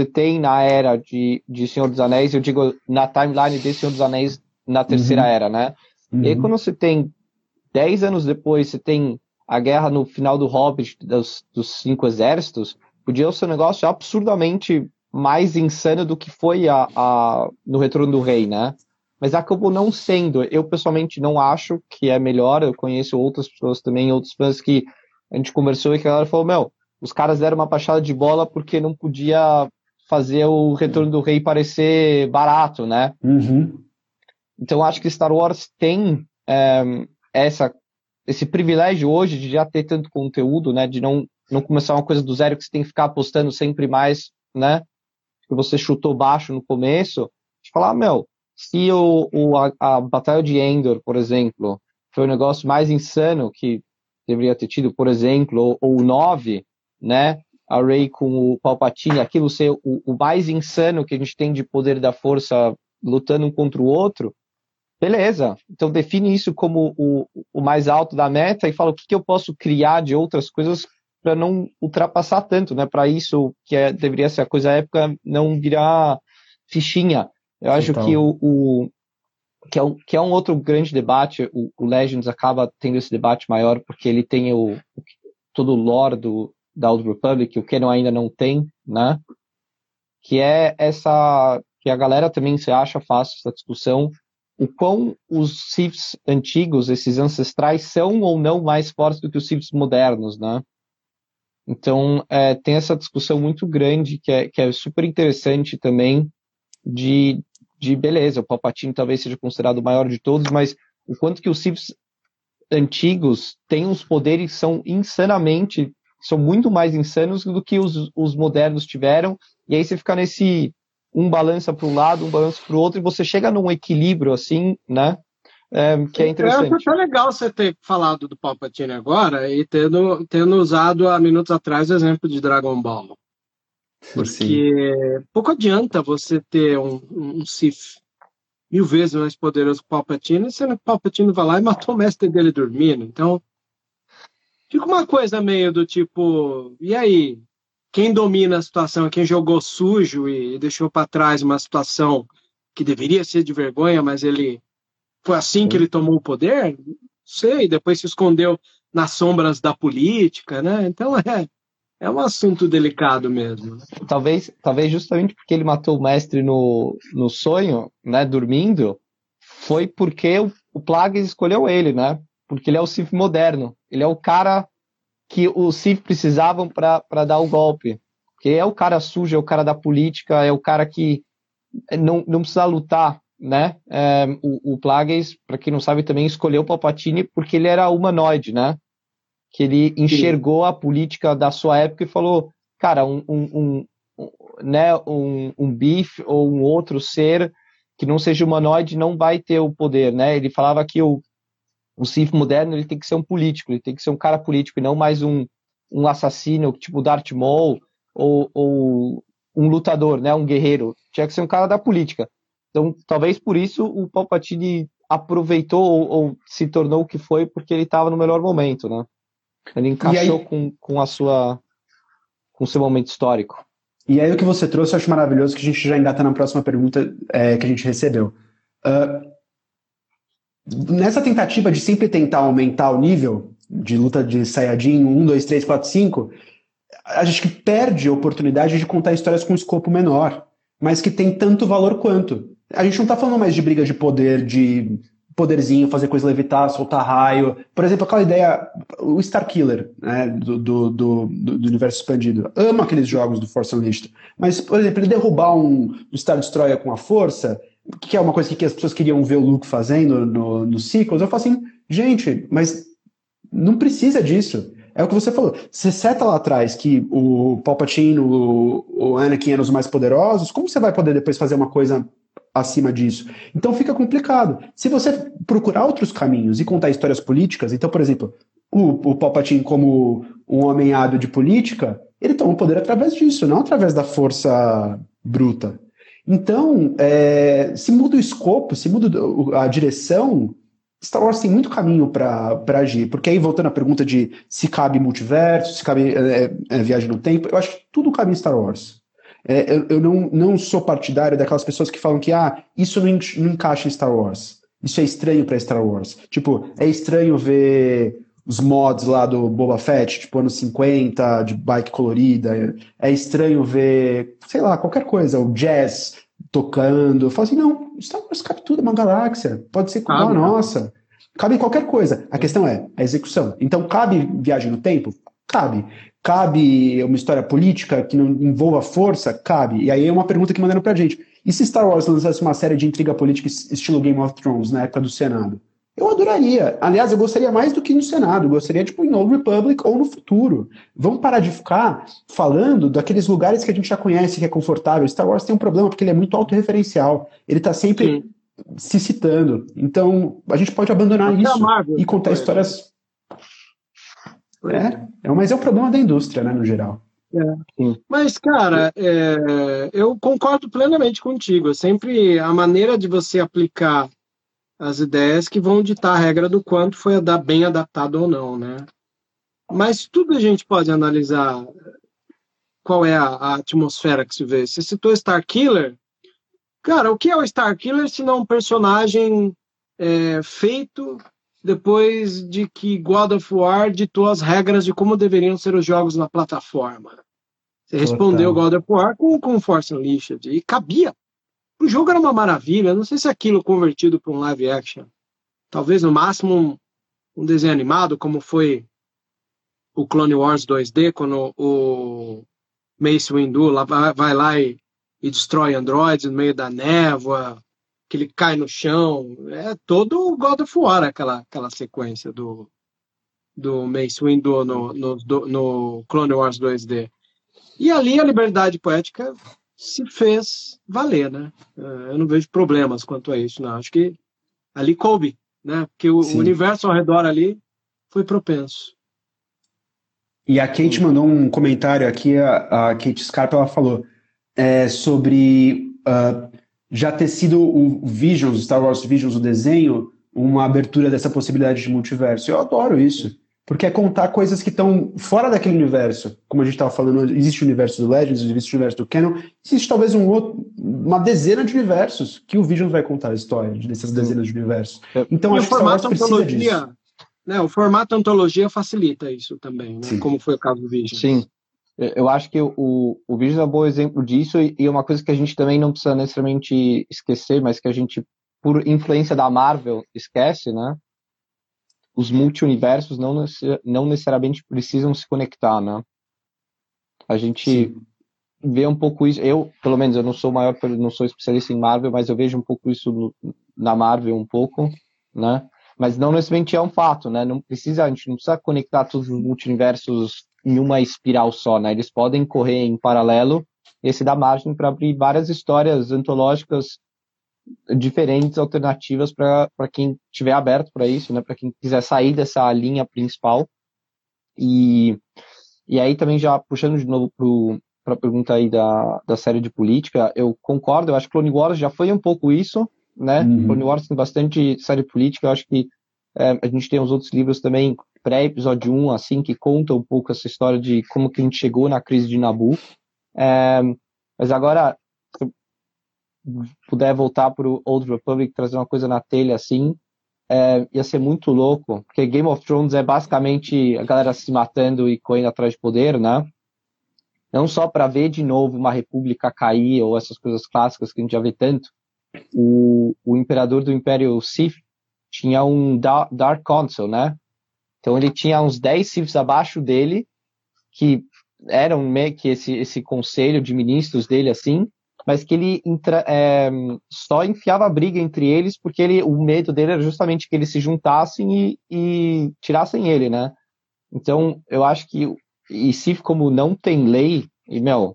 tem na era de, de Senhor dos Anéis, eu digo na timeline de Senhor dos Anéis na terceira uhum. era, né? Uhum. E aí, uhum. quando você tem dez anos depois, você tem a guerra no final do Hobbit dos, dos cinco exércitos, podia ser um negócio absurdamente mais insano do que foi a, a, no Retorno do Rei, né? Mas acabou não sendo. Eu, pessoalmente, não acho que é melhor. Eu conheço outras pessoas também, outros fãs que a gente conversou e que a galera falou, meu, os caras deram uma pachada de bola porque não podia fazer o Retorno do Rei parecer barato, né? Uhum. Então, acho que Star Wars tem é, essa esse privilégio hoje de já ter tanto conteúdo, né? De não, não começar uma coisa do zero que você tem que ficar apostando sempre mais, né? Que você chutou baixo no começo. De falar, ah, meu, se o, o a, a, Batalha de Endor, por exemplo, foi o negócio mais insano que deveria ter tido, por exemplo, ou, o 9, né? A Rey com o Palpatine, aquilo ser o, o mais insano que a gente tem de poder da força lutando um contra o outro, Beleza, então define isso como o, o mais alto da meta e fala o que, que eu posso criar de outras coisas para não ultrapassar tanto, né? Para isso que é, deveria ser a coisa época não virar fichinha. Eu acho então. que o, o que, é um, que é um outro grande debate. O, o, Legends acaba tendo esse debate maior porque ele tem o, o todo o lore do, da Old Republic, o não ainda não tem, né? Que é essa que a galera também se acha fácil essa discussão o quão os Siths antigos, esses ancestrais, são ou não mais fortes do que os Siths modernos, né? Então, é, tem essa discussão muito grande, que é, que é super interessante também, de, de beleza, o Palpatine talvez seja considerado o maior de todos, mas o quanto que os Siths antigos têm uns poderes que são insanamente, são muito mais insanos do que os, os modernos tiveram, e aí você fica nesse um balança para um lado, um balança para o outro, e você chega num equilíbrio assim, né? É, que é interessante. É, legal você ter falado do Palpatine agora e tendo, tendo usado há minutos atrás o exemplo de Dragon Ball. Porque Sim. pouco adianta você ter um, um Sith mil vezes mais poderoso que o Palpatine, sendo que o Palpatine vai lá e matou o mestre dele dormindo. Então, fica uma coisa meio do tipo, e aí? quem domina a situação, quem jogou sujo e deixou para trás uma situação que deveria ser de vergonha, mas ele foi assim que ele tomou o poder? Sei, depois se escondeu nas sombras da política, né? Então é, é um assunto delicado mesmo. Talvez, talvez justamente porque ele matou o mestre no, no sonho, né, dormindo, foi porque o, o Plagueis escolheu ele, né? Porque ele é o Sith moderno. Ele é o cara que os Sith precisavam para dar o golpe. Que é o cara sujo, é o cara da política, é o cara que não, não precisa lutar, né? É, o, o Plagueis, para quem não sabe, também escolheu o Palpatine porque ele era humanoide, né? Que ele enxergou Sim. a política da sua época e falou, cara, um, um, um, né, um, um bife ou um outro ser que não seja humanoide não vai ter o poder, né? Ele falava que o, o Sith moderno ele tem que ser um político, ele tem que ser um cara político e não mais um, um assassino tipo Darth Maul ou, ou um lutador, né? Um guerreiro. Tinha que ser um cara da política. Então, talvez por isso o Palpatine aproveitou ou, ou se tornou o que foi porque ele estava no melhor momento, né? Ele encaixou aí... com, com a sua com o seu momento histórico. E aí o que você trouxe eu acho maravilhoso, que a gente já engata na próxima pergunta é, que a gente recebeu. Uh, nessa tentativa de sempre tentar aumentar o nível de luta de Saiyajin 1, 2, 3, 4, 5, a gente perde a oportunidade de contar histórias com um escopo menor, mas que tem tanto valor quanto. A gente não está falando mais de briga de poder, de poderzinho, fazer coisa levitar, soltar raio. Por exemplo, aquela ideia, o Starkiller, né, do, do, do, do, universo expandido. Amo aqueles jogos do Force Unleashed. Mas, por exemplo, ele derrubar um Star Destroyer com a força, que é uma coisa que, as pessoas queriam ver o Luke fazendo no, no sequels, eu falo assim, gente, mas não precisa disso. É o que você falou. Você seta lá atrás que o Palpatine, o, o Anakin eram os mais poderosos, como você vai poder depois fazer uma coisa acima disso. Então fica complicado. Se você procurar outros caminhos e contar histórias políticas, então, por exemplo, o, o Palpatine como um homem hábil de política, ele toma o poder através disso, não através da força bruta. Então, é, se muda o escopo, se muda a direção, Star Wars tem muito caminho para agir. Porque aí, voltando à pergunta de se cabe multiverso, se cabe é, é, viagem no tempo, eu acho que tudo cabe em Star Wars. É, eu, eu não, não sou partidário daquelas pessoas que falam que ah, isso não, não encaixa em Star Wars. Isso é estranho para Star Wars. Tipo, é estranho ver os mods lá do Boba Fett, tipo anos 50, de bike colorida. É estranho ver, sei lá, qualquer coisa, o jazz tocando. Eu falo assim, não, Star Wars cabe tudo, é uma galáxia. Pode ser como a nossa. Cabe em qualquer coisa. A questão é a execução. Então, cabe viagem no tempo? Cabe. Cabe uma história política que não envolva força? Cabe. E aí é uma pergunta que mandaram pra gente. E se Star Wars lançasse uma série de intriga política estilo Game of Thrones na época do Senado? Eu adoraria. Aliás, eu gostaria mais do que no Senado. Eu gostaria, tipo, em Old Republic ou no futuro. Vamos parar de ficar falando daqueles lugares que a gente já conhece, que é confortável. Star Wars tem um problema, porque ele é muito autorreferencial. Ele tá sempre Sim. se citando. Então, a gente pode abandonar Até isso e contar histórias é, é, mas é o problema da indústria, né, no geral. É. Mas, cara, é, eu concordo plenamente contigo. É sempre a maneira de você aplicar as ideias que vão ditar a regra do quanto foi bem adaptado ou não, né? Mas tudo a gente pode analisar qual é a, a atmosfera que se vê. Você citou Star Killer. Cara, o que é o Star Killer se não um personagem é, feito depois de que God of War ditou as regras de como deveriam ser os jogos na plataforma. Você respondeu God of War com, com Force Unleashed e cabia. O jogo era uma maravilha. Não sei se aquilo convertido para um live action. Talvez no máximo um, um desenho animado, como foi o Clone Wars 2D, quando o Mace Windu lá, vai, lá e, e destrói androides no meio da névoa que ele cai no chão. É todo o God of War, aquela, aquela sequência do, do Mace Windu no, no, no Clone Wars 2D. E ali a liberdade poética se fez valer, né? É, eu não vejo problemas quanto a isso, não. Acho que ali coube, né? Porque o, o universo ao redor ali foi propenso. E a Kate mandou um comentário aqui, a, a Kate Scarpa, ela falou é, sobre uh, já ter sido o Visions, Star Wars Visions, o desenho, uma abertura dessa possibilidade de multiverso. Eu adoro isso. Porque é contar coisas que estão fora daquele universo. Como a gente estava falando, existe o universo do Legends, existe o universo do Canon, existe talvez um outro, uma dezena de universos que o Visions vai contar a história dessas dezenas de universos. É. Então e acho que Star Wars precisa disso. Né, o formato antologia facilita isso também, né, como foi o caso do Visions. Sim. Eu acho que o, o Visions é um bom exemplo disso e, e uma coisa que a gente também não precisa necessariamente esquecer, mas que a gente por influência da Marvel, esquece, né? Os multiversos não, não necessariamente precisam se conectar, né? A gente Sim. vê um pouco isso. Eu, pelo menos, eu não sou maior, não sou especialista em Marvel, mas eu vejo um pouco isso no, na Marvel um pouco, né? Mas não necessariamente é um fato, né? Não precisa, a gente não precisa conectar todos os multiversos em uma espiral só, né? Eles podem correr em paralelo. Esse dá margem para abrir várias histórias antológicas diferentes, alternativas para quem estiver aberto para isso, né? Para quem quiser sair dessa linha principal. E, e aí também já puxando de novo para a pergunta aí da, da série de política, eu concordo, eu acho que Clone Wars já foi um pouco isso, né? Uhum. Clone Wars tem bastante série política, eu acho que é, a gente tem os outros livros também, pré-episódio 1, assim, que contam um pouco essa história de como que a gente chegou na crise de Nabu. É, mas agora, puder voltar para o Old Republic, trazer uma coisa na telha assim, é, ia ser muito louco, porque Game of Thrones é basicamente a galera se matando e correndo atrás de poder, né? Não só para ver de novo uma república cair ou essas coisas clássicas que a gente já vê tanto. O, o imperador do Império Sith tinha um Dark Council, né? Então ele tinha uns 10 Siths abaixo dele, que eram meio que esse, esse conselho de ministros dele, assim, mas que ele entra, é, só enfiava briga entre eles, porque ele, o medo dele era justamente que eles se juntassem e, e tirassem ele, né? Então, eu acho que, e Sith como não tem lei, e, meu,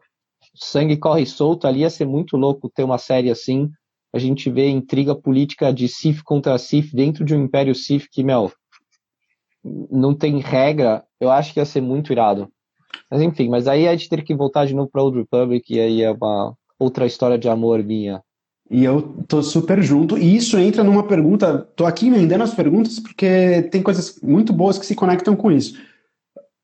sangue corre solto ali, ia ser muito louco ter uma série assim, a gente vê intriga política de Sif contra Sif dentro de um Império Sif que, meu, não tem regra, eu acho que ia ser muito irado. Mas enfim, mas aí a gente teria que voltar de novo para Old Republic e aí é uma outra história de amor minha. E eu tô super junto. E isso entra numa pergunta. Tô aqui emendando as perguntas porque tem coisas muito boas que se conectam com isso.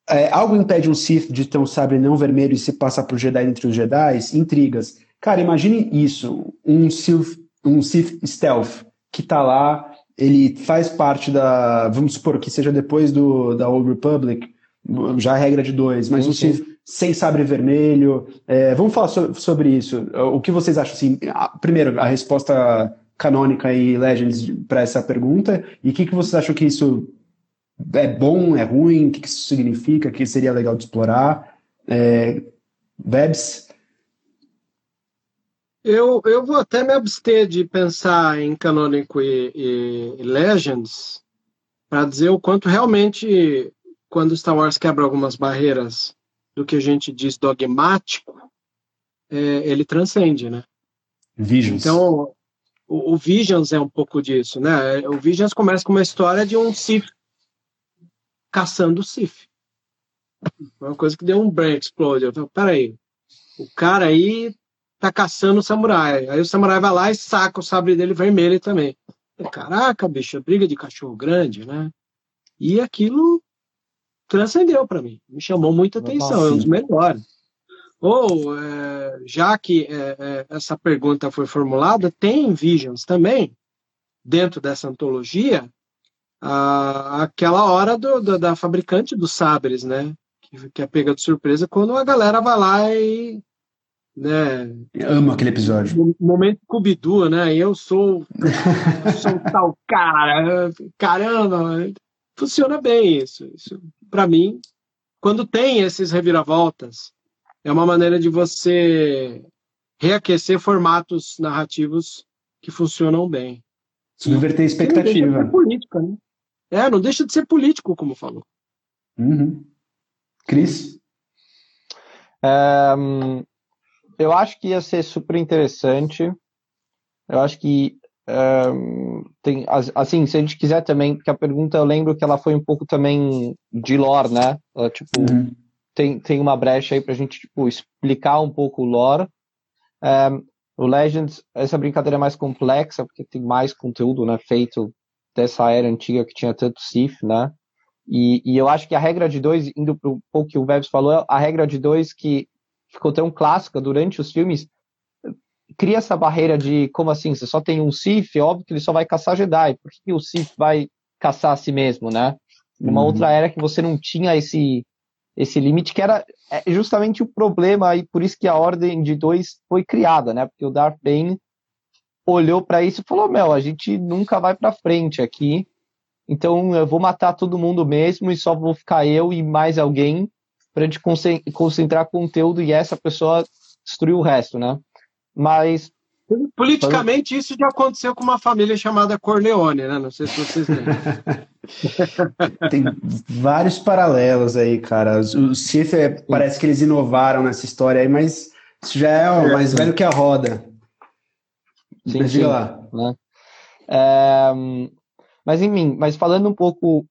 É, algo impede um Sith de ter um sabre não vermelho e se passar pro Jedi entre os Jedi? Intrigas. Cara, imagine isso, um Sith, um Sith Stealth que tá lá, ele faz parte da, vamos supor que seja depois do da Old Republic, já a regra de dois, mas sim, um Sith sem sabre vermelho. É, vamos falar so, sobre isso. O que vocês acham? Assim, primeiro, a resposta canônica e Legends para essa pergunta, e o que, que vocês acham que isso é bom, é ruim, o que, que isso significa, que seria legal de explorar? É? Eu, eu vou até me abster de pensar em canônico e, e, Legends para dizer o quanto realmente, quando Star Wars quebra algumas barreiras do que a gente diz dogmático, é, ele transcende, né? Visions. Então, o, o, Visions é um pouco disso, né? O Visions começa com uma história de um Sith caçando o Sith. Uma coisa que deu um brain explode. Eu falei, peraí, o cara aí tá caçando o samurai. Aí o samurai vai lá e saca o sabre dele vermelho também. Caraca, bicho, briga de cachorro grande, né? E aquilo transcendeu para mim, me chamou muita atenção, é um dos melhores. Ou, é, já que é, é, essa pergunta foi formulada, tem Visions também, dentro dessa antologia, a, aquela hora do, do, da fabricante dos sabres, né? Que, que é pega de surpresa quando a galera vai lá e né? Eu amo aquele episódio. Momento Cubidu, né? Eu sou, eu sou tal cara, caramba, funciona bem isso. isso Para mim, quando tem esses reviravoltas, é uma maneira de você reaquecer formatos narrativos que funcionam bem. Subverter a expectativa. Não deixa de ser política, né? É, não deixa de ser político, como falou. Uhum. Cris? Um, eu acho que ia ser super interessante. Eu acho que um, tem, assim, se a gente quiser também, porque a pergunta eu lembro que ela foi um pouco também de lore, né? Ela, tipo, uhum. tem, tem uma brecha aí pra gente, tipo, explicar um pouco o lore. Um, o Legends, essa brincadeira é mais complexa, porque tem mais conteúdo, né, feito dessa era antiga que tinha tanto Sith, né? E, e eu acho que a regra de dois, indo para um pouco que o Vebs falou, a regra de dois que ficou tão clássica durante os filmes, cria essa barreira de como assim, você só tem um é óbvio que ele só vai caçar Jedi, por que o Sith vai caçar a si mesmo, né? Numa uhum. outra era que você não tinha esse esse limite que era é, justamente o problema e por isso que a ordem de dois foi criada, né? Porque o Darth Bane olhou para isso e falou: Meu, a gente nunca vai para frente aqui, então eu vou matar todo mundo mesmo e só vou ficar eu e mais alguém para gente concentrar conteúdo e essa pessoa destruir o resto, né? Mas Politicamente, isso já aconteceu com uma família chamada Corleone, né? Não sei se vocês lembram. Tem vários paralelos aí, cara. O Sith é, parece que eles inovaram nessa história aí, mas isso já é o mais velho que a roda. Sim, mas sim, lá. Né? É, mas em mim, mas falando um pouco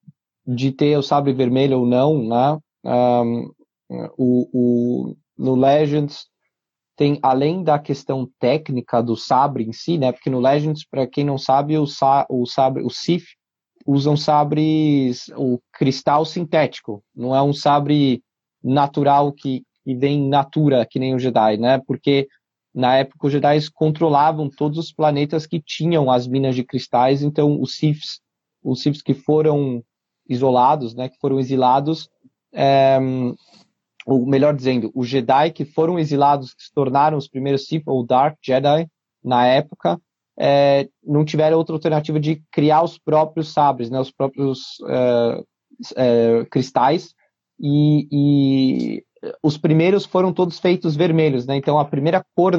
de ter o sabre vermelho ou não, né? Um, o, o, no Legends tem além da questão técnica do sabre em si, né? Porque no Legends, para quem não sabe, o, sa o sabre, o Sith usam sabres, o cristal sintético, não é um sabre natural que, que vem natura, que nem o Jedi, né? Porque na época os Jedi controlavam todos os planetas que tinham as minas de cristais, então os Siths, os Siths que foram isolados, né, que foram exilados, é, ou melhor dizendo, os Jedi que foram exilados, que se tornaram os primeiros Sith ou Dark Jedi na época, é, não tiveram outra alternativa de criar os próprios sabres, né, os próprios é, é, cristais, e, e, os primeiros foram todos feitos vermelhos, né? Então a primeira cor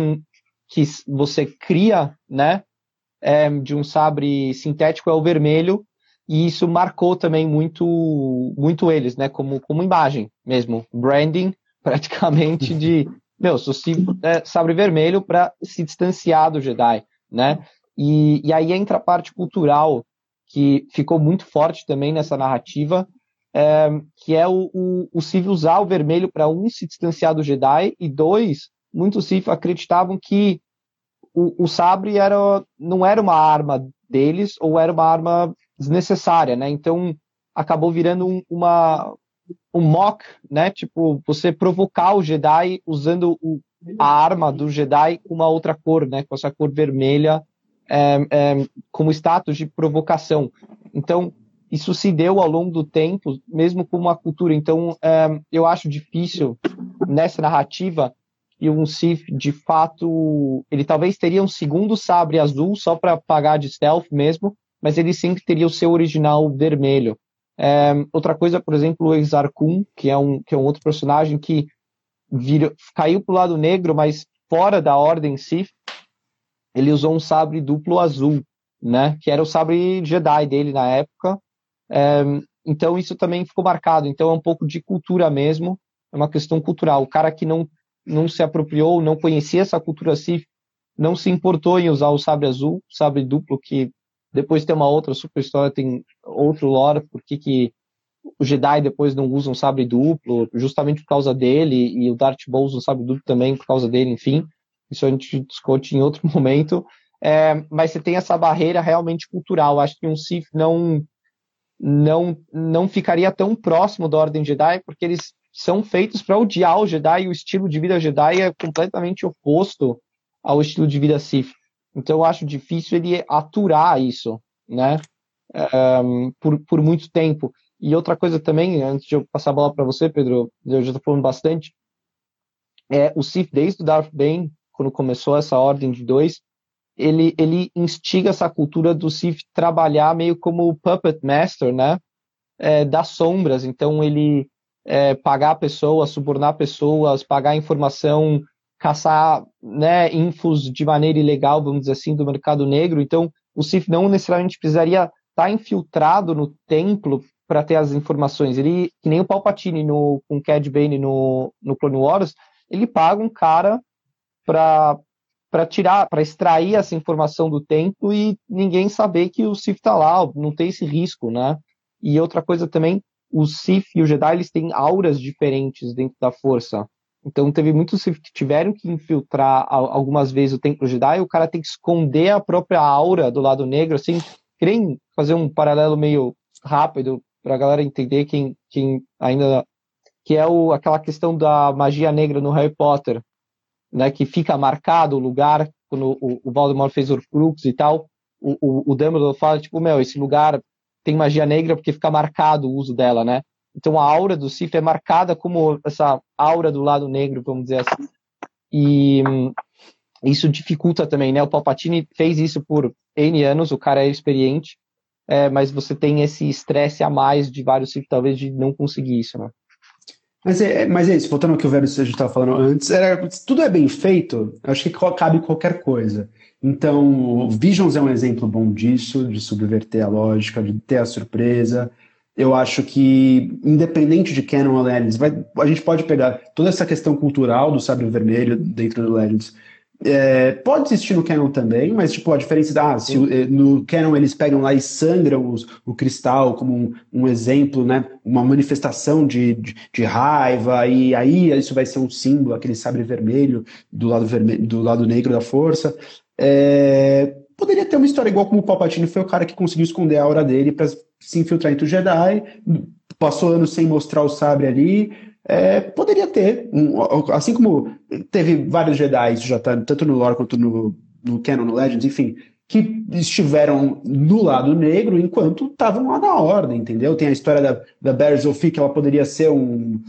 que você cria, né, é, de um sabre sintético é o vermelho, e isso marcou também muito, muito eles, né? Como, como imagem mesmo, branding praticamente de, meu, sou é, sabre vermelho para se distanciar do Jedi, né? E, e aí entra a parte cultural que ficou muito forte também nessa narrativa, é, que é o, o, o Sith usar o vermelho para um se distanciar do Jedi e dois, muitos Sith acreditavam que o, o sabre era, não era uma arma deles ou era uma arma desnecessária, né? Então acabou virando um, uma um mock, né? Tipo você provocar o Jedi usando o, a arma do Jedi com uma outra cor, né? Com essa cor vermelha é, é, como status de provocação. Então isso se deu ao longo do tempo, mesmo com uma cultura. Então é, eu acho difícil nessa narrativa e um Sith de fato ele talvez teria um segundo sabre azul só para pagar de stealth mesmo mas ele sempre teria o seu original vermelho. É, outra coisa, por exemplo, o Exar Kun, que é um, que é um outro personagem que vira, caiu para o lado negro, mas fora da ordem Sith, ele usou um sabre duplo azul, né? Que era o sabre Jedi dele na época. É, então isso também ficou marcado. Então é um pouco de cultura mesmo, é uma questão cultural. O cara que não não se apropriou, não conhecia essa cultura Sith, não se importou em usar o sabre azul, sabre duplo que depois tem uma outra super história, tem outro lore, por que o Jedi depois não usam sabre duplo, justamente por causa dele, e o Darth Maul usa um sabre duplo também por causa dele, enfim. Isso a gente discute em outro momento. É, mas você tem essa barreira realmente cultural. Acho que um Sith não, não, não ficaria tão próximo da Ordem Jedi, porque eles são feitos para odiar o Jedi e o estilo de vida Jedi é completamente oposto ao estilo de vida Sith. Então eu acho difícil ele aturar isso, né? Um, por, por muito tempo. E outra coisa também, antes de eu passar a bola para você, Pedro, eu já estou falando bastante, é o Sith desde o Darth Bane, quando começou essa ordem de dois, ele, ele instiga essa cultura do Sith trabalhar meio como puppet master, né? É, das sombras. Então ele é, pagar pessoas, subornar pessoas, pagar informação caçar né, infos de maneira ilegal, vamos dizer assim, do mercado negro. Então, o CIF não necessariamente precisaria estar tá infiltrado no templo para ter as informações. Ele, que nem o Palpatine no, com Cad Bane no, no Clone Wars, ele paga um cara para para tirar, para extrair essa informação do templo e ninguém saber que o Sith está lá, não tem esse risco, né? E outra coisa também, o Sith e o Jedi eles têm auras diferentes dentro da força. Então teve muitos que tiveram que infiltrar algumas vezes o Templo Jedi, o cara tem que esconder a própria aura do lado negro, assim, querem fazer um paralelo meio rápido para a galera entender quem, quem ainda que é o, aquela questão da magia negra no Harry Potter, né, que fica marcado o lugar quando o, o Voldemort fez Horcrux e tal, o, o, o Dumbledore fala tipo, meu, esse lugar tem magia negra porque fica marcado o uso dela, né? Então a aura do Sif é marcada como essa aura do lado negro, vamos dizer assim. E, isso dificulta também, né? O Palpatine fez isso por N anos, o cara é experiente, é, mas você tem esse estresse a mais de vários Sith, talvez, de não conseguir isso, né? Mas é, mas é isso, voltando ao que o Velho gente estava falando antes, era, tudo é bem feito, acho que cabe qualquer coisa. Então, Visions é um exemplo bom disso, de subverter a lógica, de ter a surpresa. Eu acho que, independente de Canon ou Legends, vai, a gente pode pegar toda essa questão cultural do sabre vermelho dentro do Legends é, pode existir no Canon também, mas tipo, a diferença ah, se eh, no Canon eles pegam lá e sangram os, o cristal como um, um, exemplo, né? Uma manifestação de, de, de, raiva, e aí isso vai ser um símbolo, aquele sabre vermelho do lado, vermelho, do lado negro da força. É, poderia ter uma história igual como o Palpatine foi o cara que conseguiu esconder a aura dele para se infiltrar entre o Jedi, passou anos sem mostrar o sabre ali, é, poderia ter, um, assim como teve vários Jedi, já tá, tanto no lore quanto no, no Canon, no Legends, enfim, que estiveram no lado negro enquanto estavam lá na ordem, entendeu? Tem a história da, da Barry Sophie, que ela poderia ser um...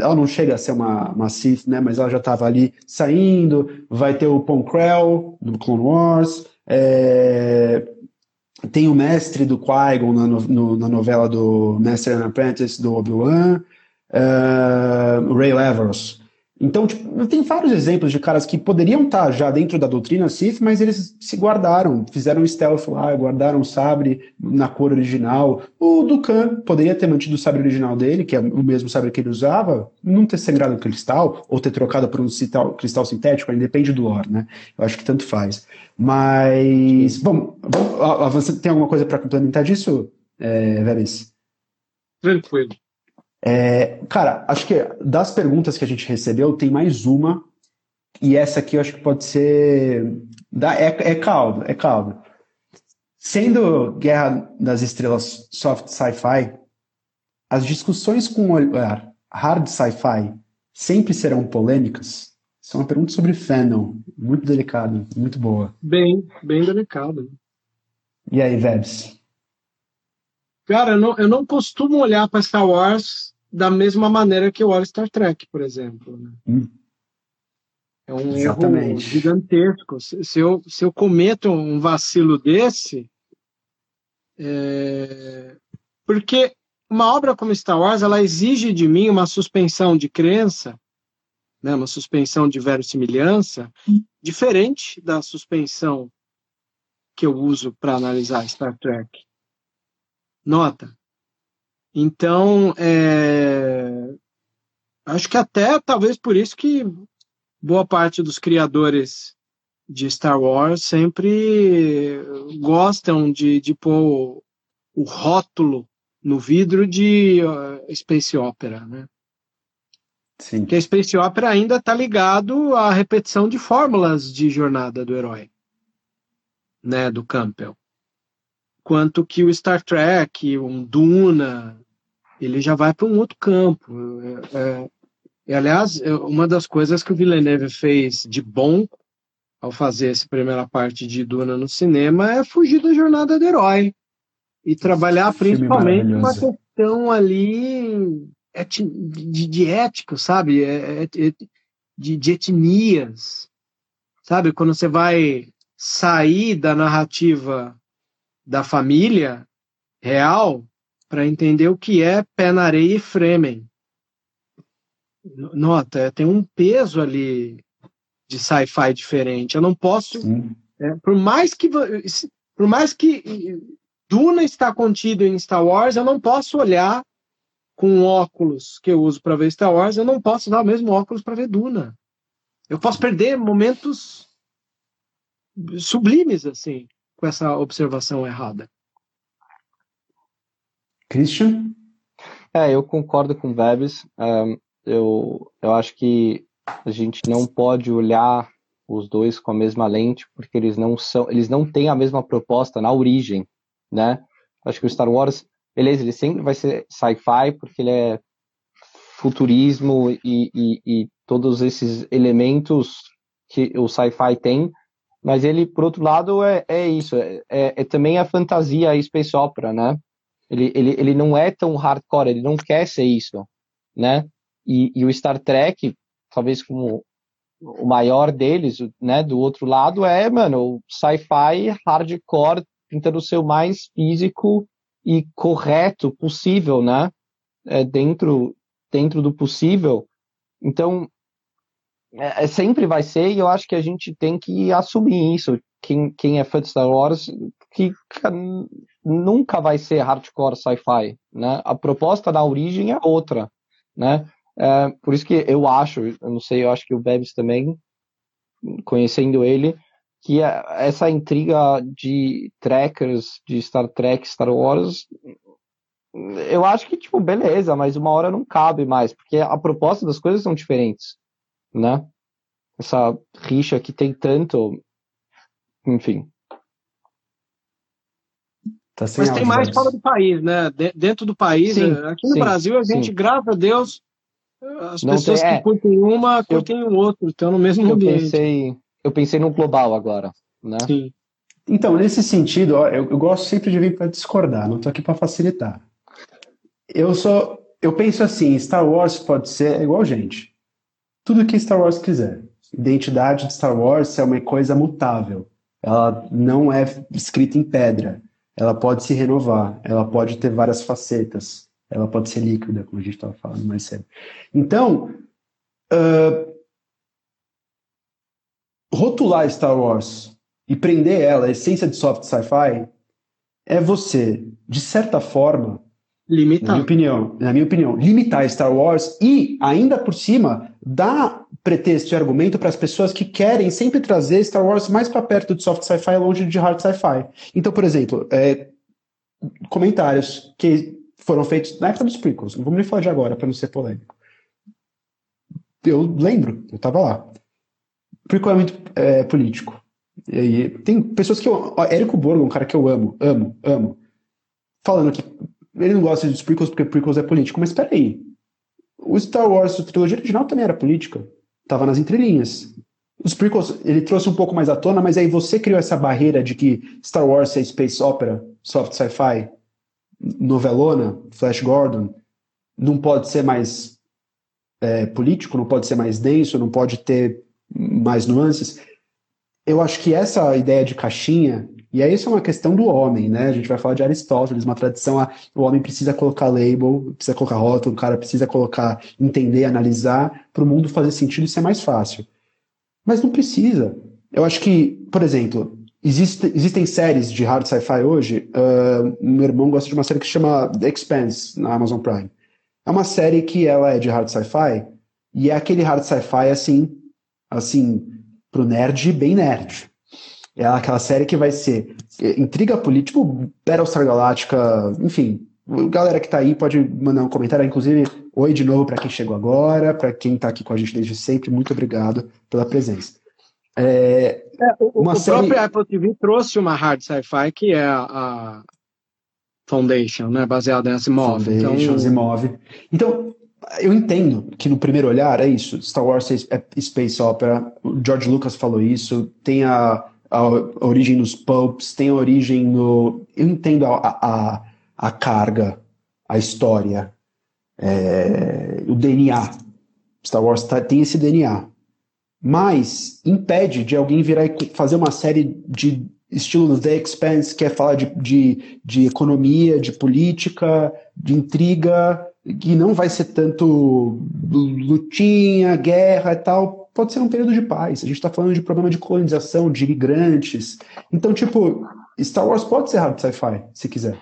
Ela não chega a ser uma, uma Sith, né? Mas ela já estava ali saindo. Vai ter o Ponkrell, do Clone Wars. É... Tem o mestre do Qui-Gon na, no, na novela do Master and Apprentice, do Obi-Wan uh, Ray Leveros. Então, tipo, tem vários exemplos de caras que poderiam estar já dentro da doutrina Sith, mas eles se guardaram, fizeram stealth lá, guardaram o sabre na cor original. O Dukan poderia ter mantido o sabre original dele, que é o mesmo sabre que ele usava, não ter sangrado o cristal, ou ter trocado por um cristal, sintético, aí depende do lore, né? Eu acho que tanto faz. Mas, bom, você tem alguma coisa para complementar disso, é, Vélez? Tranquilo. É, cara, acho que das perguntas que a gente recebeu, tem mais uma, e essa aqui eu acho que pode ser. É, é caldo, é caldo. Sendo Guerra das Estrelas soft sci-fi, as discussões com olhar hard sci-fi sempre serão polêmicas? Isso é uma pergunta sobre fandom, muito delicada, muito boa. Bem, bem delicada. E aí, Vebs? Cara, eu não, eu não costumo olhar para Star Wars da mesma maneira que eu olho Star Trek, por exemplo. Né? Hum. É um Exatamente. erro gigantesco. Se, eu, se eu cometo um vacilo desse, é... porque uma obra como Star Wars, ela exige de mim uma suspensão de crença, né, uma suspensão de verossimilhança, diferente da suspensão que eu uso para analisar Star Trek. Nota. Então, é, acho que até talvez por isso que boa parte dos criadores de Star Wars sempre gostam de, de pôr o rótulo no vidro de uh, Space Opera, né? Sim. Porque a Space Opera ainda está ligado à repetição de fórmulas de jornada do herói, né, do Campbell quanto que o Star Trek, um Duna, ele já vai para um outro campo. É, é, aliás, é uma das coisas que o Villeneuve fez de bom ao fazer essa primeira parte de Duna no cinema é fugir da jornada do herói e trabalhar principalmente uma questão ali de, de ético, sabe? É, é, de, de etnias, sabe? Quando você vai sair da narrativa da família real para entender o que é pé na areia e Fremen. Nota, tem um peso ali de sci-fi diferente. Eu não posso, é, por mais que por mais que Duna está contido em Star Wars, eu não posso olhar com óculos que eu uso para ver Star Wars, eu não posso usar o mesmo óculos para ver Duna. Eu posso perder momentos sublimes assim com essa observação errada. Christian? É, eu concordo com o Vebs. Um, eu, eu acho que a gente não pode olhar os dois com a mesma lente, porque eles não são, eles não têm a mesma proposta na origem, né? Acho que o Star Wars, beleza, ele sempre vai ser sci-fi, porque ele é futurismo e, e, e todos esses elementos que o sci-fi tem, mas ele, por outro lado, é, é isso, é, é, é também a fantasia a space opera, né? Ele, ele, ele não é tão hardcore, ele não quer ser isso, né? E, e o Star Trek, talvez como o maior deles, né, do outro lado é, mano, o sci-fi hardcore tentando ser o mais físico e correto possível, né? É, dentro, dentro do possível. Então, é, é, sempre vai ser, e eu acho que a gente tem que assumir isso. Quem, quem é fã de Star Wars, que nunca vai ser hardcore sci-fi, né? A proposta da origem é outra, né? É, por isso que eu acho, eu não sei, eu acho que o Bebs também, conhecendo ele, que é essa intriga de trackers de Star Trek, Star Wars, eu acho que, tipo, beleza, mas uma hora não cabe mais, porque a proposta das coisas são diferentes, né? Essa rixa que tem tanto, enfim. Tá mas tem mais fora do país, né? dentro do país, sim, aqui no sim, Brasil a gente, sim. graças a Deus, as não pessoas tem, é, que curtem uma curtem o outro, estão no mesmo eu ambiente. Pensei, eu pensei no global agora, né? Sim. Então, nesse sentido, ó, eu, eu, gosto sempre de vir para discordar, não estou aqui para facilitar. Eu só, eu penso assim, Star Wars pode ser igual gente. Tudo que Star Wars quiser. Identidade de Star Wars é uma coisa mutável. Ela não é escrita em pedra. Ela pode se renovar. Ela pode ter várias facetas. Ela pode ser líquida, como a gente estava falando mais cedo. Então, uh, rotular Star Wars e prender ela, a essência de soft sci-fi, é você, de certa forma, limitar. Na minha opinião, na minha opinião, limitar Star Wars e, ainda por cima, dar pretexto e argumento para as pessoas que querem sempre trazer Star Wars mais para perto de soft sci-fi longe de hard sci-fi. Então, por exemplo, é, comentários que foram feitos na época dos prequels, não vamos nem falar de agora para não ser polêmico. Eu lembro, eu estava lá prequel é muito é, político. E tem pessoas que eu. Ó, Érico Borgo, um cara que eu amo, amo, amo, falando que ele não gosta dos prequels porque prequels é político. Mas peraí. O Star Wars, a trilogia original também era política. Tava nas entrelinhas. Os prequels, ele trouxe um pouco mais à tona, mas aí você criou essa barreira de que Star Wars é space opera, soft sci-fi, novelona, Flash Gordon, não pode ser mais é, político, não pode ser mais denso, não pode ter mais nuances. Eu acho que essa ideia de caixinha, e aí isso é uma questão do homem, né? A gente vai falar de Aristóteles, uma tradição, a, o homem precisa colocar label, precisa colocar rótulo, o cara precisa colocar, entender, analisar, para o mundo fazer sentido e ser mais fácil. Mas não precisa. Eu acho que, por exemplo, existe, existem séries de hard sci-fi hoje. Uh, meu irmão gosta de uma série que se chama The Expanse, na Amazon Prime. É uma série que ela é de hard sci-fi, e é aquele hard sci-fi assim, assim, pro nerd, bem nerd. É aquela série que vai ser intriga política, tipo Battlestar Galactica, enfim. Galera que tá aí pode mandar um comentário, inclusive, oi de novo para quem chegou agora, para quem tá aqui com a gente desde sempre, muito obrigado pela presença. É, é, o, o série... próprio Apple TV trouxe uma hard sci-fi que é a, Foundation, né, baseada nessa imóvel. Foundation, então... Asimov. Então, eu entendo que no primeiro olhar é isso. Star Wars é space opera. O George Lucas falou isso. Tem a, a, origem nos pulps, tem origem no. Eu entendo a, a, a carga, a história, é, o DNA. Star Wars tá, tem esse DNA. Mas impede de alguém virar e fazer uma série de estilo The Expanse, que é falar de, de, de economia, de política, de intriga, que não vai ser tanto lutinha, guerra e tal, pode ser um período de paz. A gente está falando de problema de colonização, de imigrantes. Então, tipo, Star Wars pode ser hard sci-fi, se quiser.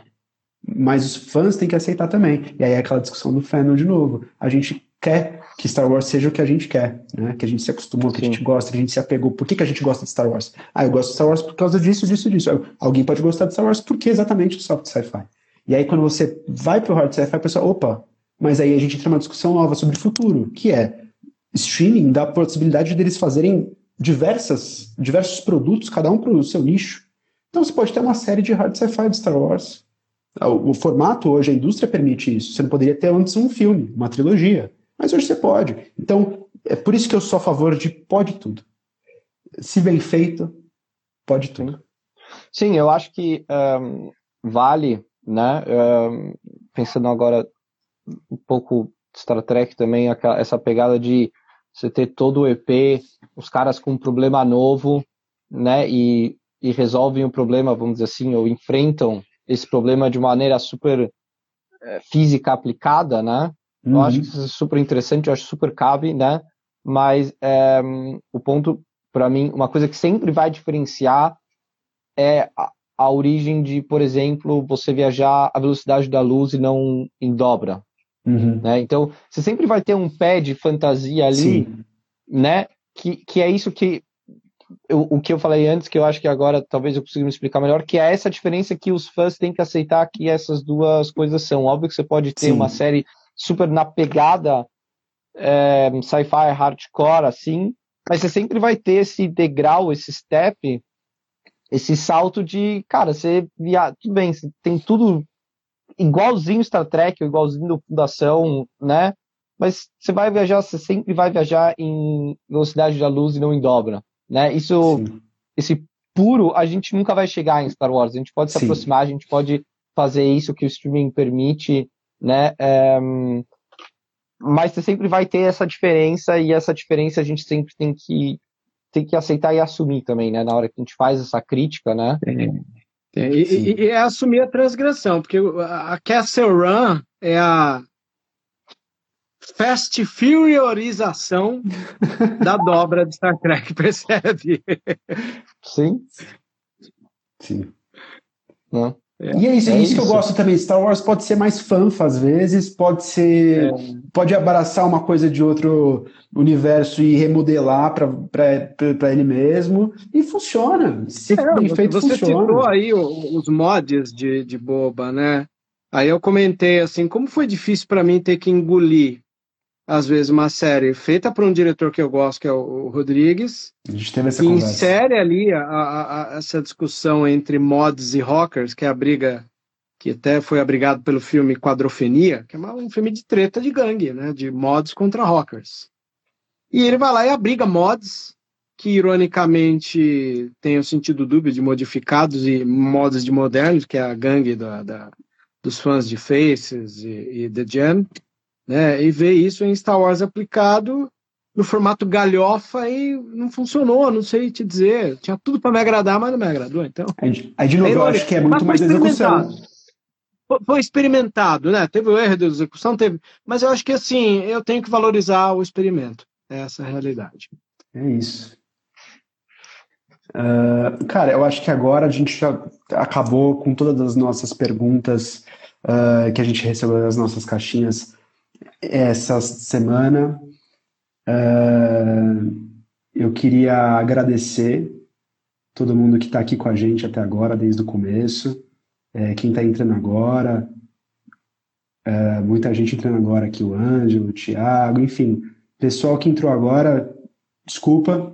Mas os fãs têm que aceitar também. E aí é aquela discussão do fandom de novo. A gente quer que Star Wars seja o que a gente quer, né? Que a gente se acostumou, que Sim. a gente gosta, que a gente se apegou. Por que, que a gente gosta de Star Wars? Ah, eu gosto de Star Wars por causa disso, disso, disso. Alguém pode gostar de Star Wars porque é exatamente o soft sci-fi. E aí, quando você vai pro hard sci-fi, a pessoa, opa, mas aí a gente entra numa discussão nova sobre o futuro, que é streaming dá a possibilidade deles fazerem diversas, diversos produtos, cada um para o seu nicho. Então você pode ter uma série de hard sci-fi de Star Wars. O, o, formato hoje, a indústria permite isso. Você não poderia ter antes um filme, uma trilogia. Mas hoje você pode. Então, é por isso que eu sou a favor de pode tudo. Se bem feito, pode tudo. Sim, eu acho que um, vale, né? Um, pensando agora um pouco Star Trek também, essa pegada de você ter todo o EP, os caras com um problema novo, né? E, e resolvem o problema, vamos dizer assim, ou enfrentam esse problema de maneira super é, física aplicada, né? Uhum. Eu acho que isso é super interessante, eu acho super cabe, né? Mas é, o ponto, para mim, uma coisa que sempre vai diferenciar é a, a, origem de, por exemplo, você viajar a velocidade da luz e não em dobra. Uhum. Né? Então, você sempre vai ter um pé de fantasia ali, Sim. né? Que, que é isso que eu, o que eu falei antes, que eu acho que agora talvez eu consiga me explicar melhor, que é essa diferença que os fãs têm que aceitar que essas duas coisas são. Óbvio que você pode ter Sim. uma série super na pegada é, sci-fi hardcore, assim, mas você sempre vai ter esse degrau, esse step, esse salto de, cara, você via, tudo bem, você tem tudo igualzinho Star Trek, igualzinho do Fundação, né? Mas você vai viajar, você sempre vai viajar em velocidade da luz e não em dobra. Né? Isso, Sim. esse puro, a gente nunca vai chegar em Star Wars. A gente pode se Sim. aproximar, a gente pode fazer isso que o streaming permite, né? É, mas você sempre vai ter essa diferença e essa diferença a gente sempre tem que tem que aceitar e assumir também, né? Na hora que a gente faz essa crítica, né? É, é, e, e, é assumir a transgressão, porque a Castle Run é a fast furiorização da dobra de Star Trek, percebe? Sim. Sim. Não. É, e é isso, é isso, que eu gosto também. Star Wars pode ser mais fanfa às vezes, pode ser. É. Pode abraçar uma coisa de outro universo e remodelar para ele mesmo. E funciona. Se é, bem feito, você funciona. citou aí os mods de, de boba, né? Aí eu comentei assim, como foi difícil para mim ter que engolir às vezes, uma série feita por um diretor que eu gosto, que é o Rodrigues, a gente teve essa que conversa. insere ali a, a, a, essa discussão entre mods e rockers, que é a briga que até foi abrigado pelo filme Quadrofenia, que é um filme de treta de gangue, né, de mods contra rockers. E ele vai lá e abriga mods, que ironicamente tem o sentido dúbio de modificados e mods de modernos, que é a gangue da, da dos fãs de Faces e, e The Jam né? E ver isso em Star Wars aplicado no formato galhofa e não funcionou, não sei te dizer. Tinha tudo para me agradar, mas não me agradou. Então, aí, de novo, eu acho que é muito mais execução. Foi experimentado, né? Teve o erro de execução, teve. Mas eu acho que assim, eu tenho que valorizar o experimento. Essa é a realidade. É isso. Uh, cara, eu acho que agora a gente já acabou com todas as nossas perguntas uh, que a gente recebeu das nossas caixinhas essa semana. Uh, eu queria agradecer todo mundo que está aqui com a gente até agora, desde o começo. É, quem está entrando agora, é, muita gente entrando agora aqui, o Ângelo, o Thiago, enfim, pessoal que entrou agora, desculpa.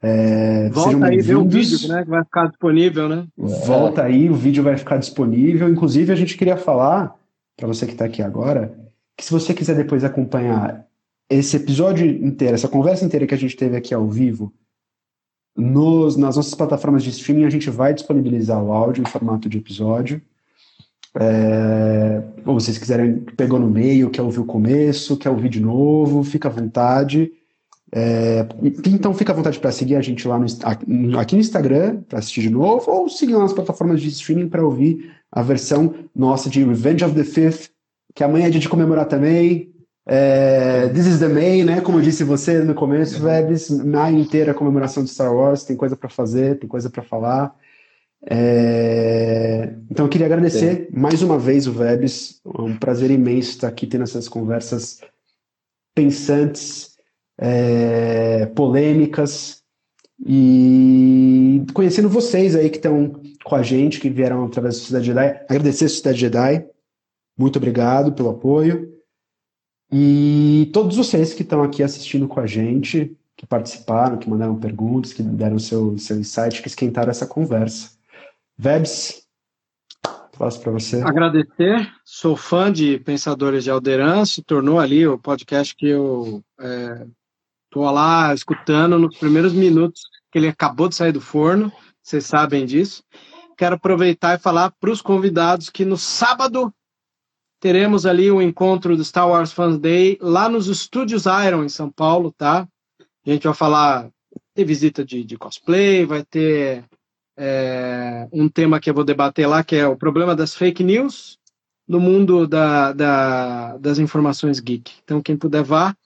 É, Volta aí, vê o vídeo né, que vai ficar disponível, né? Volta aí, o vídeo vai ficar disponível. Inclusive, a gente queria falar, para você que está aqui agora, que se você quiser depois acompanhar esse episódio inteiro, essa conversa inteira que a gente teve aqui ao vivo, nos, nas nossas plataformas de streaming, a gente vai disponibilizar o áudio em formato de episódio. É, ou vocês quiserem, pegou no meio, quer ouvir o começo, quer ouvir de novo, fica à vontade. É, então fica à vontade para seguir a gente lá no, aqui no Instagram para assistir de novo, ou seguir nas plataformas de streaming para ouvir a versão nossa de Revenge of the Fifth que amanhã é dia de comemorar também. É, This is the May, né? Como eu disse você no começo, Vebs, maio inteira comemoração de Star Wars, tem coisa para fazer, tem coisa para falar. É, então eu queria agradecer Sim. mais uma vez o Vebs, é um prazer imenso estar aqui tendo essas conversas pensantes, é, polêmicas e conhecendo vocês aí que estão com a gente, que vieram através da Sociedade Jedi. Agradecer a Sociedade Jedi muito obrigado pelo apoio. E todos vocês que estão aqui assistindo com a gente, que participaram, que mandaram perguntas, que deram seu, seu insight, que esquentaram essa conversa. Vebs, passo para você. Agradecer, sou fã de Pensadores de Alderan, se tornou ali o podcast que eu estou é, lá escutando nos primeiros minutos que ele acabou de sair do forno, vocês sabem disso. Quero aproveitar e falar para os convidados que no sábado teremos ali o um encontro do Star Wars Fans Day lá nos estúdios Iron em São Paulo, tá? A gente vai falar, ter visita de, de cosplay, vai ter é, um tema que eu vou debater lá, que é o problema das fake news no mundo da, da, das informações geek. Então, quem puder vá,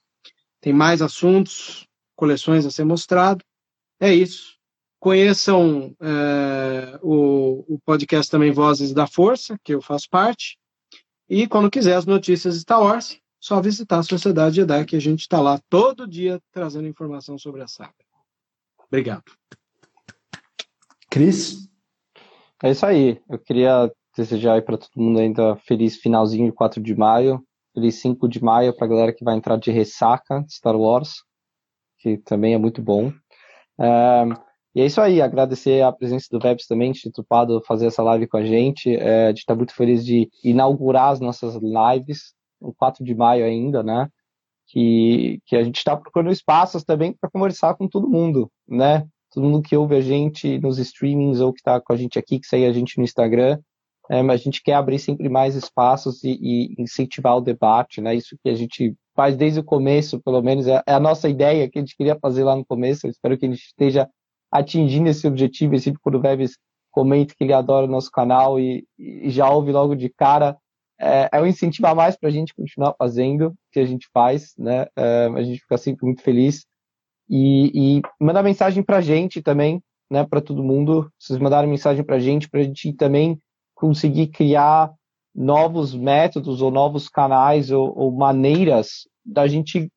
tem mais assuntos, coleções a ser mostrado. É isso. Conheçam é, o, o podcast também Vozes da Força, que eu faço parte. E quando quiser as notícias Star Wars, só visitar a Sociedade Jedi, que a gente está lá todo dia trazendo informação sobre a saga. Obrigado. Cris? É isso aí. Eu queria desejar aí para todo mundo ainda feliz finalzinho de 4 de maio, feliz 5 de maio para a galera que vai entrar de ressaca de Star Wars, que também é muito bom. É, e é isso aí, agradecer a presença do Vebs também, de ter topado fazer essa live com a gente. É, a gente está muito feliz de inaugurar as nossas lives, no 4 de maio ainda, né? Que, que a gente está procurando espaços também para conversar com todo mundo, né? Todo mundo que ouve a gente nos streamings ou que está com a gente aqui, que segue a gente no Instagram. É, mas a gente quer abrir sempre mais espaços e, e, incentivar o debate, né? Isso que a gente faz desde o começo, pelo menos, é, é a nossa ideia que a gente queria fazer lá no começo. Eu espero que a gente esteja atingindo esse objetivo. E sempre quando o Vebs comenta que ele adora o nosso canal e, e já ouve logo de cara, é, é um incentivo a mais para a gente continuar fazendo o que a gente faz, né? É, a gente fica sempre muito feliz. E, e manda mensagem para a gente também, né? Para todo mundo. Vocês mandarem mensagem para a gente, para a gente também conseguir criar novos métodos ou novos canais ou, ou maneiras da gente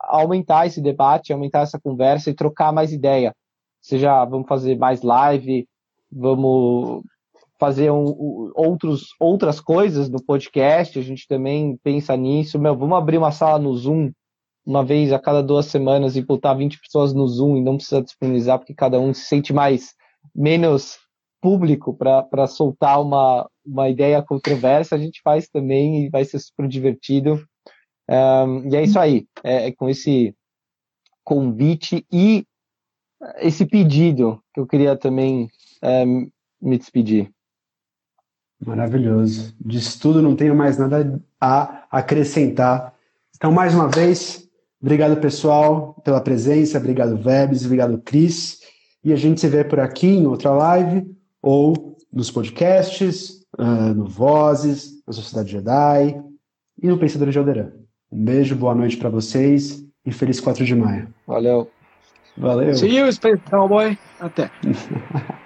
aumentar esse debate, aumentar essa conversa e trocar mais ideia seja vamos fazer mais live, vamos fazer um, outros, outras coisas no podcast, a gente também pensa nisso. Meu, vamos abrir uma sala no Zoom uma vez a cada duas semanas e botar 20 pessoas no Zoom e não precisa disponibilizar porque cada um se sente mais menos público para soltar uma, uma ideia controversa, a gente faz também e vai ser super divertido. Um, e é isso aí, é, é com esse convite e esse pedido que eu queria também é, me despedir. Maravilhoso. Disso tudo não tenho mais nada a acrescentar. Então, mais uma vez, obrigado pessoal pela presença, obrigado Vebs, obrigado Cris. E a gente se vê por aqui em outra live ou nos podcasts, uh, no Vozes, na Sociedade Jedi e no Pensador de Alderan. Um beijo, boa noite para vocês e feliz 4 de maio. Valeu. Valeu. See you, Space Cowboy. Até.